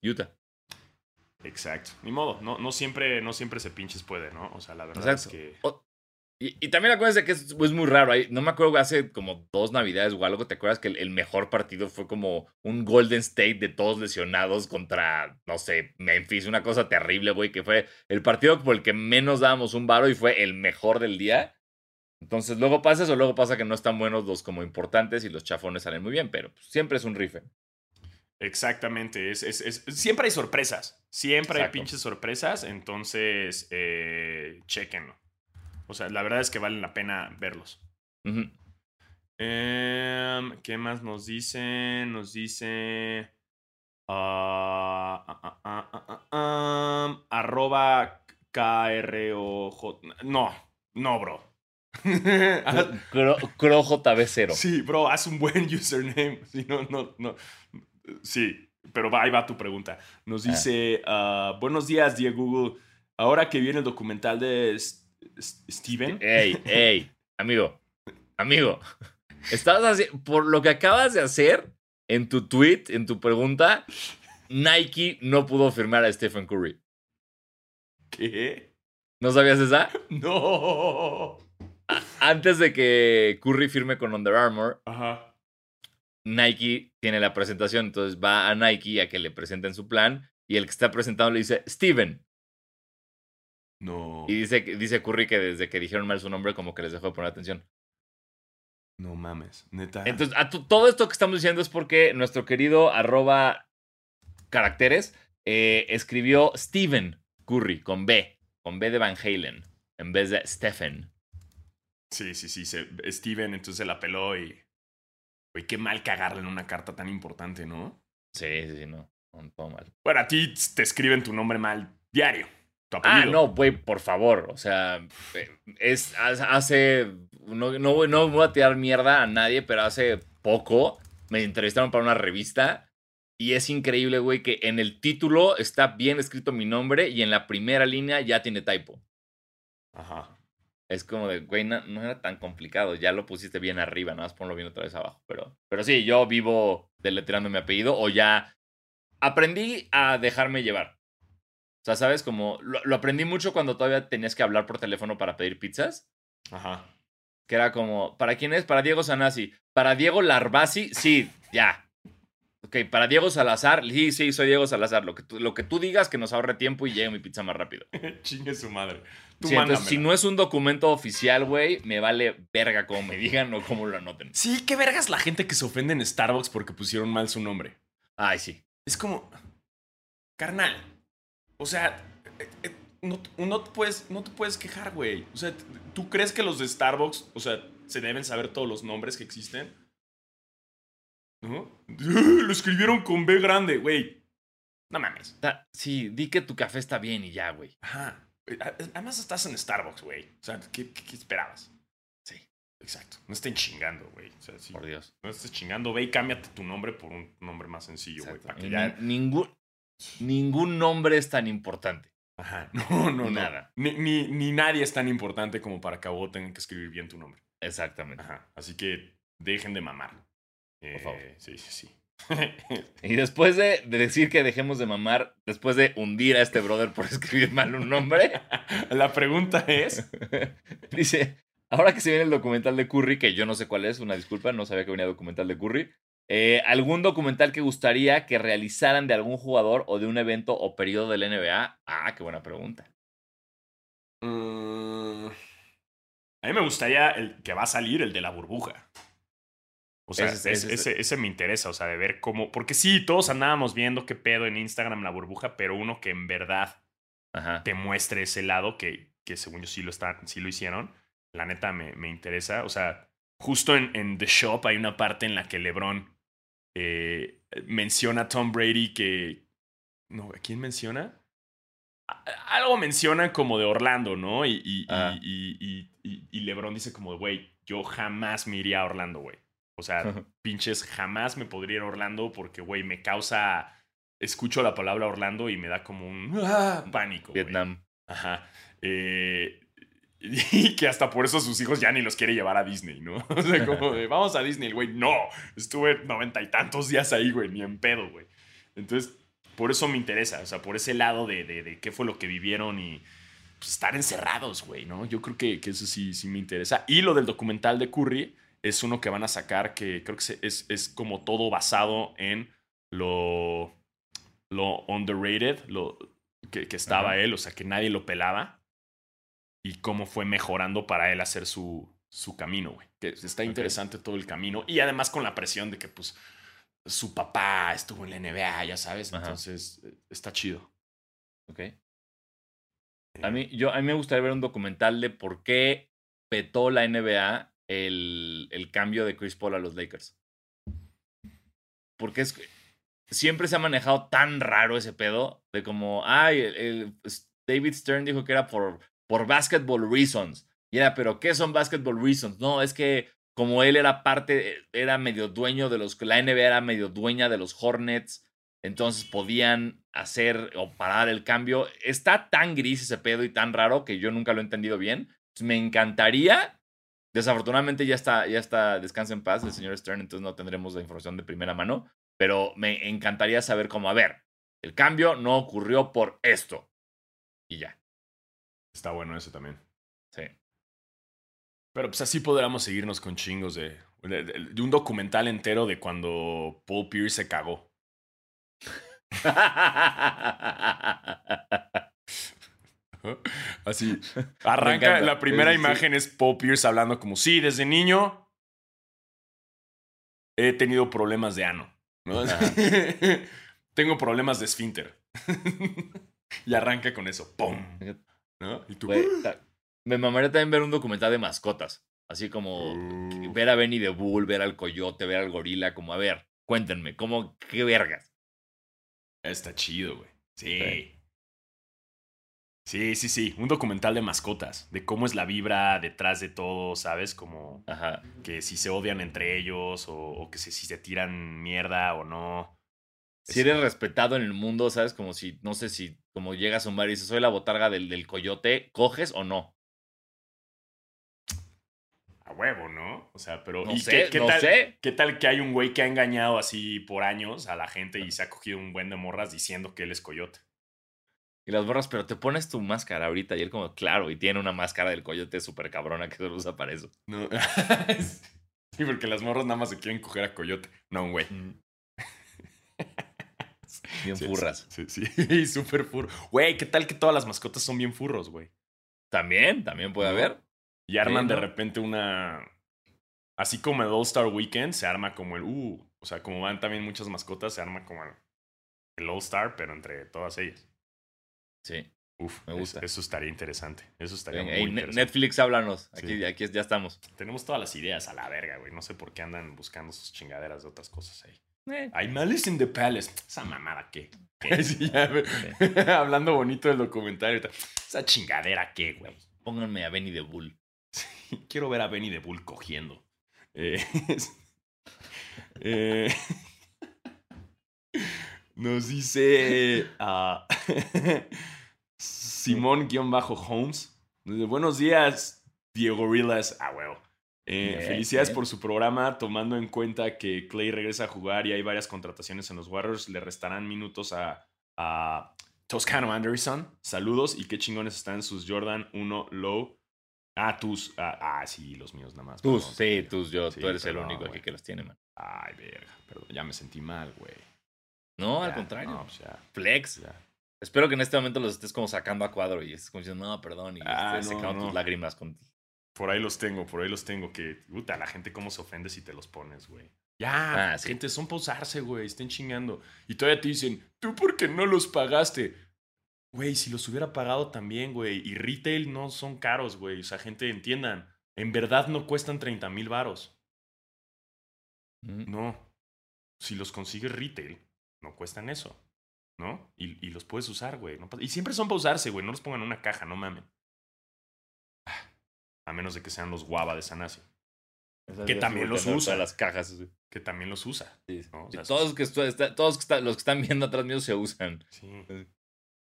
Utah. Exacto. Ni modo. No, no, siempre, no siempre se pinches puede, ¿no? O sea, la verdad Exacto. es que. O- y, y también acuérdense que es, es muy raro. ahí- No me acuerdo, hace como dos navidades o algo, ¿te acuerdas que el, el mejor partido fue como un Golden State de todos lesionados contra, no sé, Memphis? Una cosa terrible, güey, que fue el partido por el que menos dábamos un varo y fue el mejor del día. Entonces luego pasa eso, luego pasa que no están buenos los como importantes y los chafones salen muy bien, pero pues, siempre es un rife. Exactamente. Es, es- es- siempre hay sorpresas. Siempre hay pinches sorpresas. Entonces, eh, chéquenlo. O sea, la verdad es que valen la pena verlos. Em, ¿Qué más nos dicen? Nos dice. ah, um, arroba KROJ. No, no, bro. Haz- Cro, Cro JB0. sí, bro, haz un buen username. Sí, no, no, no. Sí, pero va, ahí va tu pregunta. Nos dice: ah, Buenos días, Diego Google. Ahora que viene el documental de S- S- Steven. Ey, ey, amigo, amigo. Estás haciendo, por lo que acabas de hacer en tu tweet, en tu pregunta, Nike no pudo firmar a Stephen Curry. ¿Qué? ¿No sabías esa? No. Antes de que Curry firme con Under Armour, Ajá. Nike tiene la presentación. Entonces va a Nike a que le presenten su plan y el que está presentando le dice Steven. No. Y dice, dice Curry que desde que dijeron mal su nombre como que les dejó de poner atención. No mames. Neta. Entonces, a todo esto que estamos diciendo es porque nuestro querido arroba caracteres eh, escribió Steven Curry con B, con B de Van Halen, en vez de Stephen. Sí, sí, sí. se- Steven entonces se la peló y. Güey, qué mal cagarle en una carta tan importante, ¿no? Sí, sí, sí, no, todo mal. Bueno, a ti te escriben tu nombre mal diario. Tu Ah, apellido. no, güey, por favor, o sea, eh, es hace, no, no, no voy a tirar mierda a nadie, pero hace poco me entrevistaron para una revista y es increíble, güey, que en el título está bien escrito mi nombre y en la primera línea ya tiene typo. Ajá. Es como de, güey, no, no era tan complicado. Ya lo pusiste bien arriba, nada más ponlo bien otra vez abajo. Pero, pero sí, yo vivo deletreando mi apellido o ya aprendí a dejarme llevar. O sea, ¿sabes? Como lo, lo aprendí mucho cuando todavía tenías que hablar por teléfono para pedir pizzas. Ajá. Que era como, ¿para quién es? Para Diego Sanasi. Para Diego Larvasi, sí, ya. Ok, para Diego Salazar, sí, sí, soy Diego Salazar. Lo que tú, lo que tú digas que nos ahorre tiempo y llegue mi pizza más rápido. Chingue su madre. Tú Sí, entonces, mándamela. si no es un documento oficial, güey, me vale verga como me digan o como lo anoten. Sí, qué vergas la gente que se ofende en Starbucks porque pusieron mal su nombre. Ay, sí. Es como. Carnal. O sea. eh, eh, No, no te puedes, no te puedes quejar, güey. O sea, ¿tú crees que los de Starbucks, o sea, se deben saber todos los nombres que existen? ¿No? Lo escribieron con B grande, güey. No mames. Sí, di que tu café está bien y ya, güey. Ajá. Eh, a- Además estás en Starbucks, güey. O sea, ¿qué, qué- qué esperabas? Sí, Exacto. No estén chingando, güey. O sea, sí, por Dios. no estés chingando. Ve y cámbiate tu nombre por un nombre más sencillo, güey. Para que ya... ni- ningún, ningún nombre es tan importante. Ajá. No, no, no. Nada. Ni, ni, ni nadie es tan importante como para que a vos tengan que escribir bien tu nombre. Exactamente. Ajá. Así que dejen de mamar. Eh, favor. Sí, sí, sí. Y después de, de decir que dejemos de mamar, después de hundir a este brother por escribir mal un nombre, La pregunta es. dice, ahora que se viene el documental de Curry, que yo no sé cuál es, una disculpa, no sabía que venía documental de Curry, eh, ¿algún documental que gustaría que realizaran de algún jugador o de un evento o periodo del NBA? Ah, qué buena pregunta. mm, a mí me gustaría el que va a salir, el de la burbuja. O sea, Ese- ese, ese- ese- ese me interesa, o sea, de ver cómo. Porque sí, todos andábamos viendo qué pedo en Instagram la burbuja, pero uno que en verdad Ajá. te muestre ese lado que, que según yo sí lo, están, sí lo hicieron. La neta me, me interesa. O sea, justo en, en The Shop hay una parte en la que LeBron eh, menciona a Tom Brady que... No, ¿a quién menciona? Algo menciona como de Orlando, ¿no? Y, y, y- y, y- y- y LeBron dice como, güey, yo jamás me iría a Orlando, güey. O sea, pinches, jamás me podría ir a Orlando porque, güey, me causa... Escucho la palabra Orlando y me da como un ¡ah! pánico. Vietnam. Ajá. Eh, y que hasta por eso sus hijos ya ni los quiere llevar a Disney, ¿no? O sea, como de, vamos a Disney, güey. No, estuve noventa y tantos días ahí, güey, ni en pedo, güey. Entonces, por eso me interesa, o sea, por ese lado de, de, de qué fue lo que vivieron y pues, estar encerrados, güey, ¿no? Yo creo que, que eso sí, sí me interesa. Y lo del documental de Curry es uno que van a sacar que creo que es, es como todo basado en lo, lo underrated, lo que, que estaba Ajá. él, o sea, que nadie lo pelaba y cómo fue mejorando para él hacer su, su camino, güey. Que está interesante todo el camino y además con la presión de que, pues, su papá estuvo en la NBA, ya sabes, Ajá. entonces eh, está chido. Ok. A mí, yo, a mí me gustaría ver un documental de por qué petó la NBA el, el cambio de Chris Paul a los Lakers. Porque es siempre se ha manejado tan raro ese pedo de como, ay, el- el- David Stern dijo que era por, por basketball reasons. Y era, pero ¿qué son basketball reasons? No, es que como él era parte, era medio dueño de los, la NBA era medio dueña de los Hornets, entonces podían hacer o parar el cambio. Está tan gris ese pedo y tan raro que yo nunca lo he entendido bien. Pues me encantaría. Desafortunadamente ya está, ya está, descansa en paz el señor Stern, entonces no tendremos la información de primera mano. Pero me encantaría saber cómo, a ver, el cambio no ocurrió por esto. Y ya. Está bueno eso también. Sí. Pero pues así podríamos seguirnos con chingos de, de, de- de un documental entero de cuando Paul Pierce se cagó. Así. Arranca, la primera Sí, sí, sí. imagen es Paul Pierce hablando como, sí, desde niño he tenido problemas de ano. Tengo problemas de esfínter. y arranca con eso. ¡Pum! ¿No? Y tú... Ta- me mamaría también ver un documental de mascotas. Así como Uh. ver a Benny the Bull, ver al coyote, ver al gorila, como a ver, cuéntenme, ¿cómo, qué vergas? Está chido, güey. Sí. Sí. Sí, sí, sí. Un documental de mascotas. De cómo es la vibra detrás de todo, ¿sabes? Como Ajá. que si se odian entre ellos o, o que si, si se tiran mierda o no. Si eres respetado en el mundo, ¿sabes? Como si, no sé si, como llegas a un bar y dices, soy la botarga del, del coyote, ¿coges o no? A huevo, ¿no? O sea, pero. No ¿y sé, qué, qué no tal, sé. ¿Qué tal que hay un güey que ha engañado así por años a la gente y se ha cogido un buen de morras diciendo que él es coyote? Y las borras, pero te pones tu máscara ahorita y él como, claro, y tiene una máscara del coyote súper cabrona que solo usa para eso. No. sí, porque las morras nada más se quieren coger a coyote. No, un güey. Bien Sí, furras. Sí, sí, sí, súper furro. Güey, ¿qué tal que todas las mascotas son bien furros, güey? También, también puede ¿No? haber. Y arman Sí, de ¿no? repente una. Así como el All Star Weekend, se arma como el. Uh, o sea, como van también muchas mascotas, se arma como el, el All Star, pero entre todas ellas. Sí. Uf, Me gusta. eso estaría interesante. Eso estaría Ey, muy interesante. Netflix, háblanos. Aquí, Sí. aquí ya estamos. Tenemos todas las ideas a la verga, güey. No sé por qué andan buscando sus chingaderas de otras cosas ahí. Eh, Hay Malice in the Palace. Esa mamada, ¿qué? ¿qué? Sí, ya, güey. Sí. Hablando bonito del documentario. Esa chingadera, ¿qué, güey? Pónganme a Benny the Bull. Quiero ver a Benny the Bull cogiendo. Eh, eh, nos dice ah, Simón-Holmes. Buenos días, Diego Rilas. Ah, huevo. Eh, felicidades por su programa, tomando en cuenta que Clay regresa a jugar y hay varias contrataciones en los Warriors. Le restarán minutos a, a Toscano Anderson. Saludos y qué chingones están sus Jordan 1 Low. Ah, tus. Ah, ah, sí, los míos nada más. Tus, perdón. sí, tus, yo. Sí, tú eres el único aquí que los tiene, man. Ay, verga. Perdón, ya me sentí mal, güey. No, al contrario. No, pues ya, Flex. ya. Espero que en este momento los estés como sacando a cuadro y estés como diciendo, no, perdón, y Ah, estés no, secando no. tus lágrimas con. Por ahí los tengo, por ahí los tengo. Que, puta, la gente cómo se ofende si te los pones, güey. Ya, Ah, sí. gente, son pausarse, güey. Estén chingando. Y todavía te dicen, ¿tú por qué no los pagaste? Güey, si los hubiera pagado también, güey. Y retail no son caros, güey. O sea, gente, entiendan. En verdad no cuestan 30 mil varos. Mm. No. Si los consigues retail, no cuestan eso. ¿No? Y, y los puedes usar, güey. no y siempre son para usarse, güey. No los pongan en una caja, no mamen. Ah, A menos de que sean los guava de Sanasi, Que también los usa. las cajas. que también los usa. Sí. No, o Sí, sea, todos sí. que está- todos los que están viendo atrás mío se usan. Sí. Sí.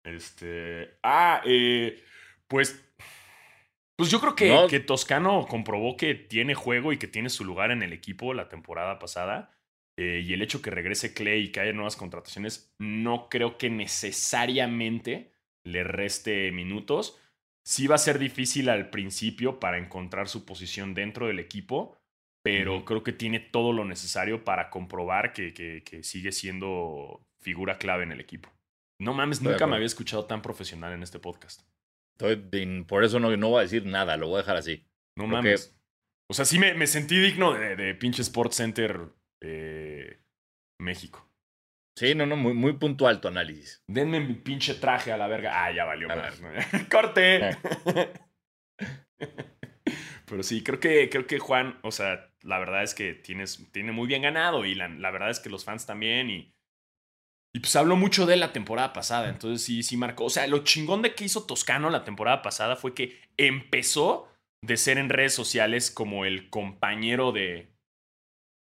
Este. Ah, eh, pues. Pues yo creo que, No. que Toscano comprobó que tiene juego y que tiene su lugar en el equipo la temporada pasada. Eh, y el hecho que regrese Clay y que haya nuevas contrataciones, no creo que necesariamente le reste minutos. Sí va a ser difícil al principio para encontrar su posición dentro del equipo, pero creo que tiene todo lo necesario para comprobar que, que- que sigue siendo figura clave en el equipo. No mames, Estoy nunca me había escuchado tan profesional en este podcast. Estoy por eso no, no voy a decir nada, lo voy a dejar así. No mames. O sea, sí me, me sentí digno de, de pinche Sports Center eh, México. Sí, no, no, muy, muy puntual tu análisis. Denme mi pinche traje a la verga. Ah, ya valió. Madre. ¡Corte! Eh. Pero sí, creo que, creo que Juan, o sea, la verdad es que tienes, tiene muy bien ganado y la, la verdad es que los fans también y, y pues habló mucho de él la temporada pasada, entonces sí, sí marcó. O sea, lo chingón de que hizo Toscano la temporada pasada fue que empezó de ser en redes sociales como el compañero de,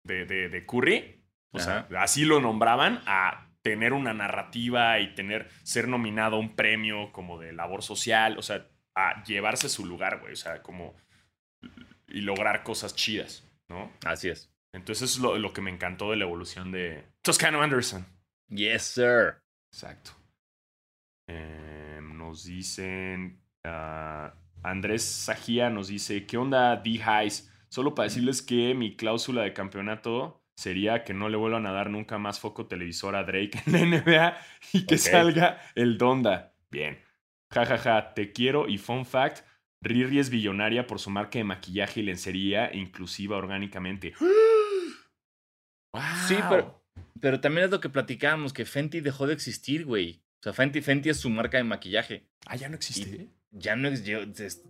de, de, de Curry, o sea, así lo nombraban, a tener una narrativa y tener, ser nominado a un premio como de labor social, o sea, a llevarse su lugar, güey, o sea, como y lograr cosas chidas, ¿no? Así es. Entonces es lo, lo que me encantó de la evolución de Toscano Anderson. Yes, sir. Exacto. Eh, nos dicen. ah, Andrés Sajía nos dice: ¿Qué onda, D-Highs? Solo para decirles que mi cláusula de campeonato sería que no le vuelvan a dar nunca más foco televisor a Drake en la NBA y que salga el Donda. Bien. Ja, ja, ja, te quiero. Y fun fact: Riri es billonaria por su marca de maquillaje y lencería inclusiva orgánicamente. Sí, ¡Wow! pero, pero también es lo que platicábamos, que Fenty dejó de existir, güey. O sea, Fenty, Fenty es su marca de maquillaje. Ah, ya no existe. Ya no es,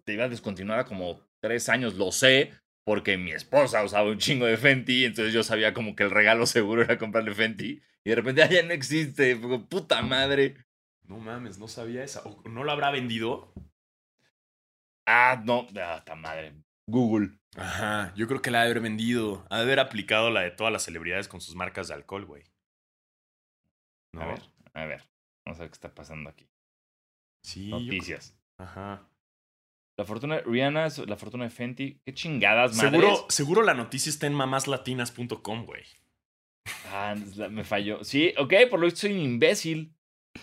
te iba descontinuada como tres años, lo sé, porque mi esposa usaba un chingo de Fenty, entonces yo sabía como que el regalo seguro era comprarle Fenty. Y de repente, ah, ya no existe, puta madre. No mames, no sabía esa. ¿O no lo habrá vendido? Ah, no, ah, ta madre. Google. Ajá, yo creo que la ha de haber vendido. Ha de haber aplicado la de todas las celebridades con sus marcas de alcohol, güey. ¿No? A ver, a ver. Vamos a ver qué está pasando aquí. Sí. yo Noticias. Ajá. La fortuna de Rihanna, la fortuna de Fenty. Qué chingadas, madres. Seguro, seguro la noticia está en mamáslatinas.com, güey. Ah, me falló. Sí, ok, por lo visto soy un imbécil.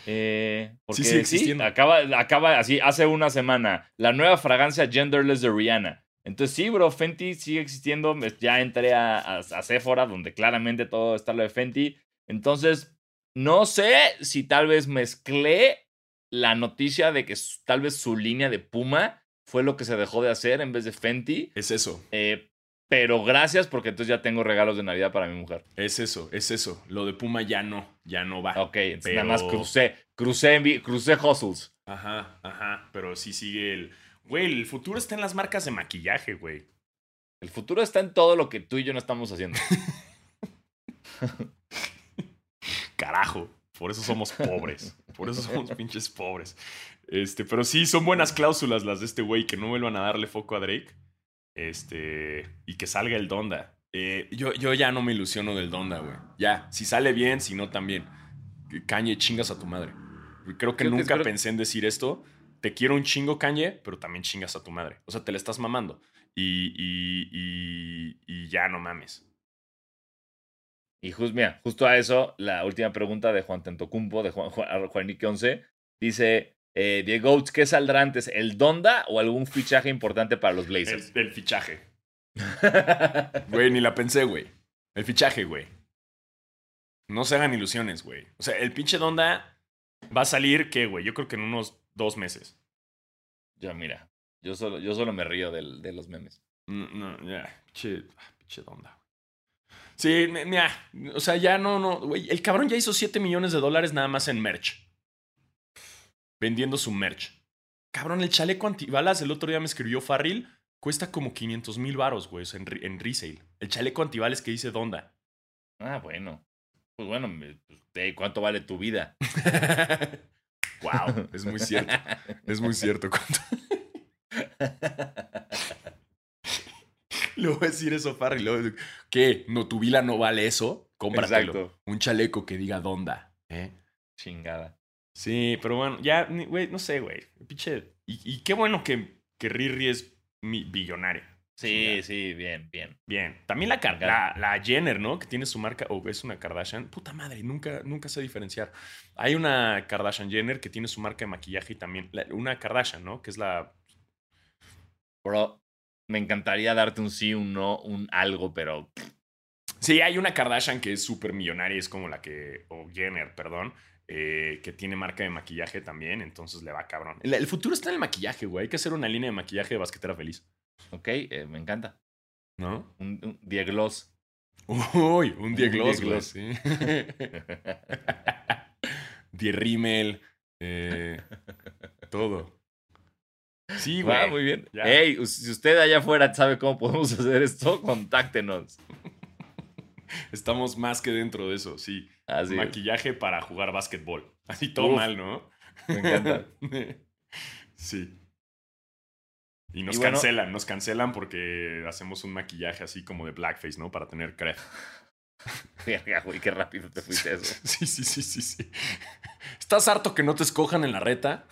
Eh, porque sigue existiendo. acaba, acaba así, hace una semana, la nueva fragancia genderless de Rihanna. Entonces sí, bro, Fenty sigue existiendo. Ya entré a, a, a Sephora, donde claramente todo está lo de Fenty. Entonces, No sé si tal vez mezclé la noticia de que tal vez su línea de Puma fue lo que se dejó de hacer en vez de Fenty. Es eso. eh, pero gracias porque entonces ya tengo regalos de Navidad para mi mujer. Es eso, es eso. Lo de Puma ya no, ya no va. Ok, Pero- nada más crucé, crucé, crucé hustles. Ajá, ajá. Pero sí sigue el. Güey, el futuro está en las marcas de maquillaje, güey. El futuro está en todo lo que tú y yo no estamos haciendo. Carajo. Por eso somos pobres. Por eso somos pinches pobres. Este, pero sí, son buenas cláusulas las de este güey, que no vuelvan a darle foco a Drake. Este. Y que salga el Donda. Eh, yo, yo ya no me ilusiono del Donda, güey. Ya, si sale bien, si no también. Kanye, chingas a tu madre. Creo que nunca pensé en decir esto. Te quiero un chingo, Kanye, pero también chingas a tu madre. O sea, te la estás mamando. Y, y, y, y ya no mames. Y just, mira, justo a eso, la última pregunta de Juan Tentocumpo, de Juan, Juan, Juanique 11, dice, eh, Diego, ¿qué saldrá antes, el Donda o algún fichaje importante para los Blazers? el fichaje. Güey, ni la pensé, güey. El fichaje, güey. No se hagan ilusiones, güey. O sea, el pinche Donda va a salir, ¿qué, güey? Yo creo que en unos dos meses. Yo, mira, yo solo, yo solo me río del- de los memes. No, no, ya. Pinche, ah, pinche Donda, güey. Sí, nah, o sea, ya no, no. Güey, el cabrón ya hizo 7 millones de dólares nada más en merch. Vendiendo su merch. Cabrón, el chaleco antibalas, el otro día me escribió Farril, cuesta como 500 mil varos, güey, en, re- en resale. El chaleco antibalas que dice Donda. Ah, bueno. Pues bueno, pues, ¿cuánto vale tu vida? wow, es muy cierto. Es muy cierto. ¿Cuánto? Le voy a decir eso a decir, ¿Qué? ¿No tu vila no vale eso? Cómpratelo. Exacto. Un chaleco que diga Donda. ¿eh? Chingada. Sí, pero bueno, ya, güey, no sé, güey. Pinche. Y, y qué bueno que, que Riri es mi billonaria. Sí, sí, bien, bien. Bien. También la, la, la Jenner, ¿no? Que tiene su marca, o es una Kardashian. Puta madre, nunca, nunca sé diferenciar. Hay una Kardashian Jenner que tiene su marca de maquillaje y también la- una Kardashian, ¿no? Que es la... Bro, me encantaría darte un sí, un no, un algo, pero Sí, hay una Kardashian que es súper millonaria, es como la que... O Jenner, perdón. Eh, que tiene marca de maquillaje también, entonces le va cabrón. El, el futuro está en el maquillaje, güey. Hay que hacer una línea de maquillaje de basquetera feliz. ok, eh, me encanta. ¿No? Un, un Diegloss. Uy, un Die Un Gloss, Die güey. Sí. Die Rimmel. eh, todo. Sí, güey. Ah, muy bien. Ya. Hey, si usted allá afuera sabe cómo podemos hacer esto, contáctenos. Estamos más que dentro de eso, sí. Así es. Maquillaje para jugar básquetbol. Así todo Uf. mal, ¿no? Me encanta. sí. Y nos Y bueno- cancelan, nos cancelan porque hacemos un maquillaje así como de blackface, ¿no? Para tener cref. Verga, güey, qué rápido te fuiste eso. Sí, sí, sí, sí, sí. ¿Estás harto que no te escojan en la reta?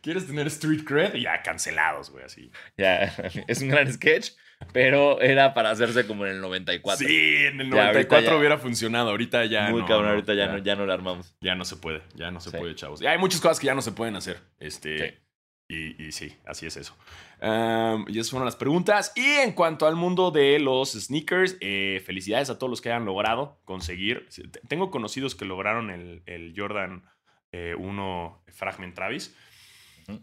¿Quieres tener street cred? Ya, cancelados, güey, así. Ya, es un gran sketch, pero era para hacerse como en el 94. Sí, en el Ya, ahorita 94 ya. hubiera funcionado. Ahorita ya Muy no, cabrón, ahorita ya, no, ya no la armamos. Ya no se puede, ya no se Sí. puede, chavos. Y hay muchas cosas que ya no se pueden hacer. Este, y, y sí, así es eso. Um, y esas fueron las preguntas. Y en cuanto al mundo de los sneakers, eh, felicidades a todos los que hayan logrado conseguir. Tengo conocidos que lograron el, el Jordan eh, 1 Fragment Travis.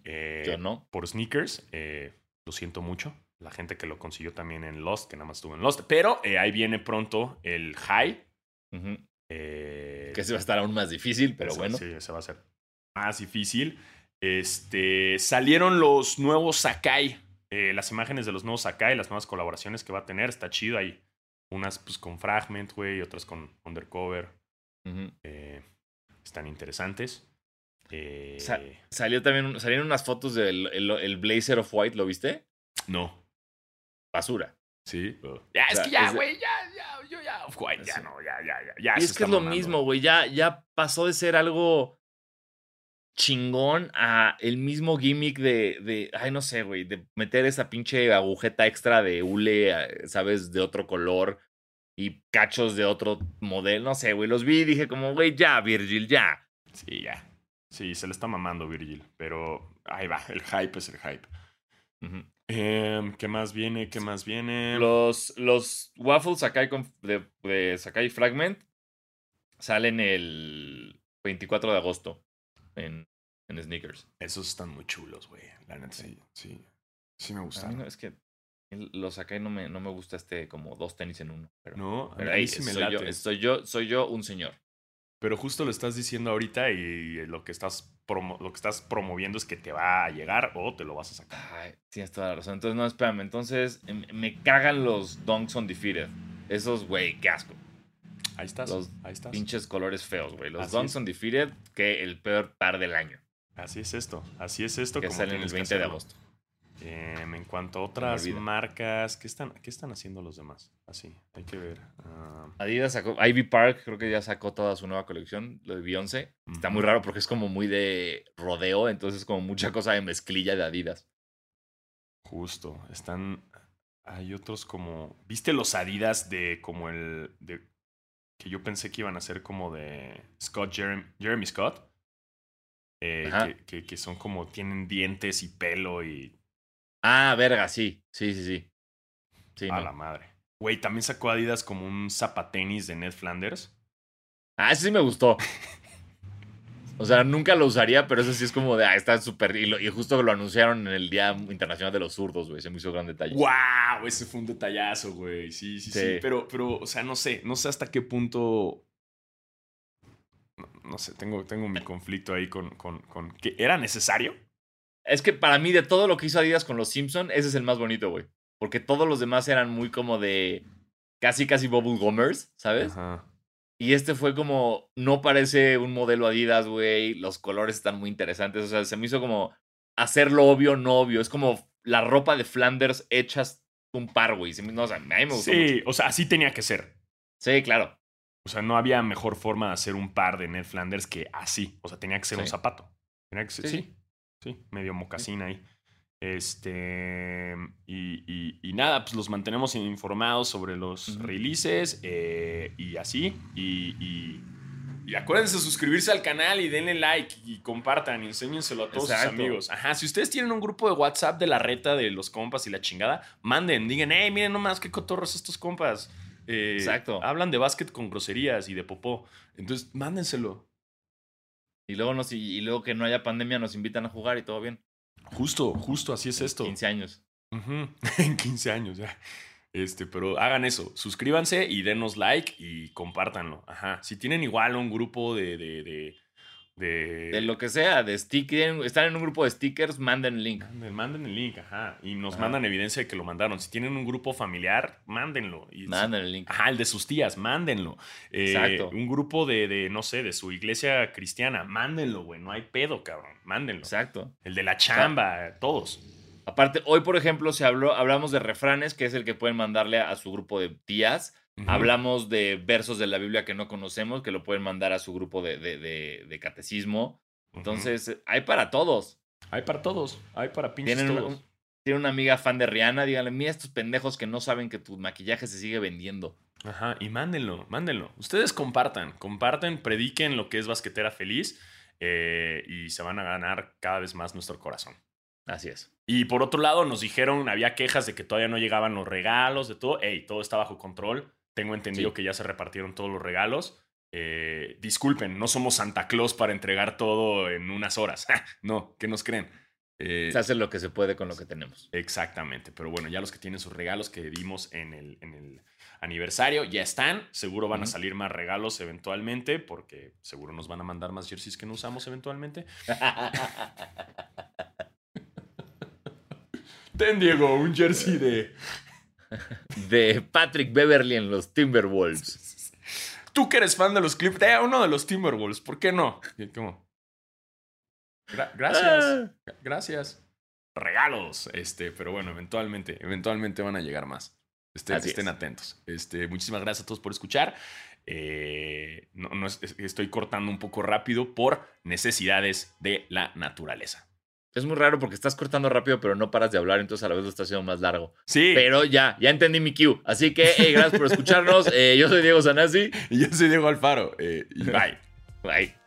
Eh, Yo no. Por sneakers. eh, lo siento mucho. La gente que lo consiguió también en Lost, que nada más estuvo en Lost. Pero eh, ahí viene pronto el High. Eh, Que se va a estar aún más difícil, pero ese- bueno. Sí, ese va a ser más difícil. Este, salieron los nuevos Sakai. eh, las imágenes de los nuevos Sakai, las nuevas colaboraciones que va a tener. Está chido. Hay unas pues, con Fragment, güey, y otras con Undercover. Están interesantes. Sa- Salió también, salieron unas fotos del el, el Blazer of White, ¿lo viste? no. Basura. Sí. Ya, es sea, que ya, de- güey, ya, ya, yo ya, ya no, ya, ya, ya. ya Y es que es lo mamando. mismo, güey. Ya, ya pasó de ser algo chingón a el mismo gimmick de, de ay, no sé, güey, de meter esa pinche agujeta extra de hule, eh, ¿sabes? De otro color y cachos de otro modelo. No sé, güey. Los vi y dije como, güey, ya, Virgil, ya. Sí, ya. Sí, se le está mamando Virgil, pero ahí va, el hype es el hype. Ujú. Em, ¿Qué más viene? ¿Qué más viene? Los, los waffles Sakai con- de, de Sakai Fragment Salen el 24 de agosto en, en sneakers. Esos están muy chulos, güey. La neta, sí, sí. Sí me no, es que los y no me, no me gusta este como dos tenis en uno. Pero, No, a pero mí ahí sí me soy, yo, soy, yo, soy yo un señor. Pero justo lo estás diciendo ahorita y lo que estás, promo- lo que estás promoviendo es que te va a llegar o te lo vas a sacar. Ay, tienes toda la razón. Entonces, no, espérame. Entonces, em- me cagan los Dunks Undefeated. Esos, güey, qué asco. Ahí estás. Los ahí estás. Pinches colores feos, güey. Los Así Dunks es. Undefeated, que el peor par del año. Así es esto. Así es esto. Que como salen el tienes que 20 de agosto. Em, en cuanto a otras marcas, ¿qué están, ¿qué están haciendo los demás? Así, hay que ver. Ah, Adidas sacó, Ivy Park creo que ya sacó toda su nueva colección, lo de Beyoncé. Está muy raro porque es como muy de rodeo, entonces como mucha cosa de mezclilla de Adidas. justo, están. Hay otros como. ¿Viste los Adidas de como el. de que yo pensé que iban a ser como de Scott Jeremy, Jeremy Scott? Eh, que, que- que son como. tienen dientes y pelo y. Ah, verga, sí, sí, sí, sí. Sí, a no. la madre. Güey, también sacó Adidas como un zapatenis de Ned Flanders. Ah, ese sí me gustó. O sea, nunca lo usaría, pero eso sí es como de, ah, está súper. Y, y justo lo anunciaron en el Día Internacional de los Zurdos, güey. Se me hizo gran detalle. ¡Wow! Ese fue un detallazo, güey. Sí, sí, sí, Sí. Pero, pero, o sea, no sé. No sé hasta qué punto. No, no sé, tengo, tengo mi conflicto ahí con, con, con. ¿que ¿Era necesario? Es que para mí, de todo lo que hizo Adidas con los Simpson, ese es el más bonito, güey. Porque todos los demás eran muy como de. Casi, casi bubble gummers, ¿sabes? Ajá. Y este fue como, no parece un modelo Adidas, güey. Los colores están muy interesantes. O sea, se me hizo como hacerlo obvio, no obvio. Es como la ropa de Flanders hechas un par, güey. No, o sea, a mí me gustó mucho. Sí, o sea, así tenía que ser. Sí, claro. O sea, no había mejor forma de hacer un par de Ned Flanders que así. O sea, tenía que ser un zapato. Tenía que ser, Sí, sí, sí, medio mocasín ahí. Este. Y, y- y nada, pues los mantenemos informados sobre los releases eh, y así. Y, y, y acuérdense de suscribirse al canal y denle like y compartan y enséñenselo a todos Exacto. sus amigos. Ajá, si ustedes tienen un grupo de WhatsApp de la reta de los compas y la chingada, manden, digan, hey, miren nomás qué cotorros estos compas. Eh, Exacto. Hablan de básquet con groserías y de popó. Entonces, mándenselo. Y luego, nos, y luego que no haya pandemia, nos invitan a jugar y todo bien. Justo, justo así es esto. 15 años. En 15 años ya. Este, pero hagan eso. Suscríbanse y denos like y compártanlo. Ajá. Si tienen igual un grupo de. de, de, de- De lo que sea, de sticker. Están en un grupo de stickers, manden el link. Manden, el link, ajá. Y nos Ajá. mandan evidencia de que lo mandaron. Si tienen un grupo familiar, mándenlo. Y Manden el link. Ajá, el de sus tías, mándenlo. Eh, Exacto. Un grupo de, de, no sé, de su iglesia cristiana, mándenlo, güey. No hay pedo, cabrón. Mándenlo. Exacto. El de la chamba, todos. Aparte, hoy, por ejemplo, se habló, hablamos de refranes, que es el que pueden mandarle a su grupo de tías. Hablamos de versos de la Biblia que no conocemos, que lo pueden mandar a su grupo de, de- de- de catecismo. Entonces, hay para todos. Hay para todos. Hay para pinches Tienen, todos. un- tienen una amiga fan de Rihanna, díganle, mira estos pendejos que no saben que tu maquillaje se sigue vendiendo. Ajá, y mándenlo, mándenlo. Ustedes compartan, comparten, prediquen lo que es basquetera feliz eh, y se van a ganar cada vez más nuestro corazón. Así es. Y por otro lado, nos dijeron, había quejas de que todavía no llegaban los regalos, de todo. Ey, todo está bajo control. Tengo entendido Sí. que ya se repartieron todos los regalos. Eh, disculpen, no somos Santa Claus para entregar todo en unas horas. no, ¿qué nos creen? Eh, Se hace lo que se puede con lo que tenemos. Exactamente, pero bueno, ya los que tienen sus regalos que dimos en el, en el aniversario ya están. Seguro van a salir más regalos eventualmente, porque seguro nos van a mandar más jerseys que no usamos eventualmente. Ten, Diego, un jersey de. de Patrick Beverly en los Timberwolves. Tú que eres fan de los Clips, de uno de los Timberwolves, ¿por qué no? ¿Cómo? Gra- gracias. Ah. Gracias. Regalos. Este, pero bueno, eventualmente, eventualmente van a llegar más. Estén, Así estén es. atentos. Este, muchísimas gracias a todos por escuchar. Eh, no, no es- es- estoy cortando un poco rápido por necesidades de la naturaleza. Es muy raro porque estás cortando rápido, pero no paras de hablar, entonces a la vez lo estás haciendo más largo. Sí, Pero ya, ya entendí mi cue. Así que, hey, gracias por escucharnos. Eh, yo soy Diego Sanasi. y yo soy Diego Alfaro. eh, y bye. Bye.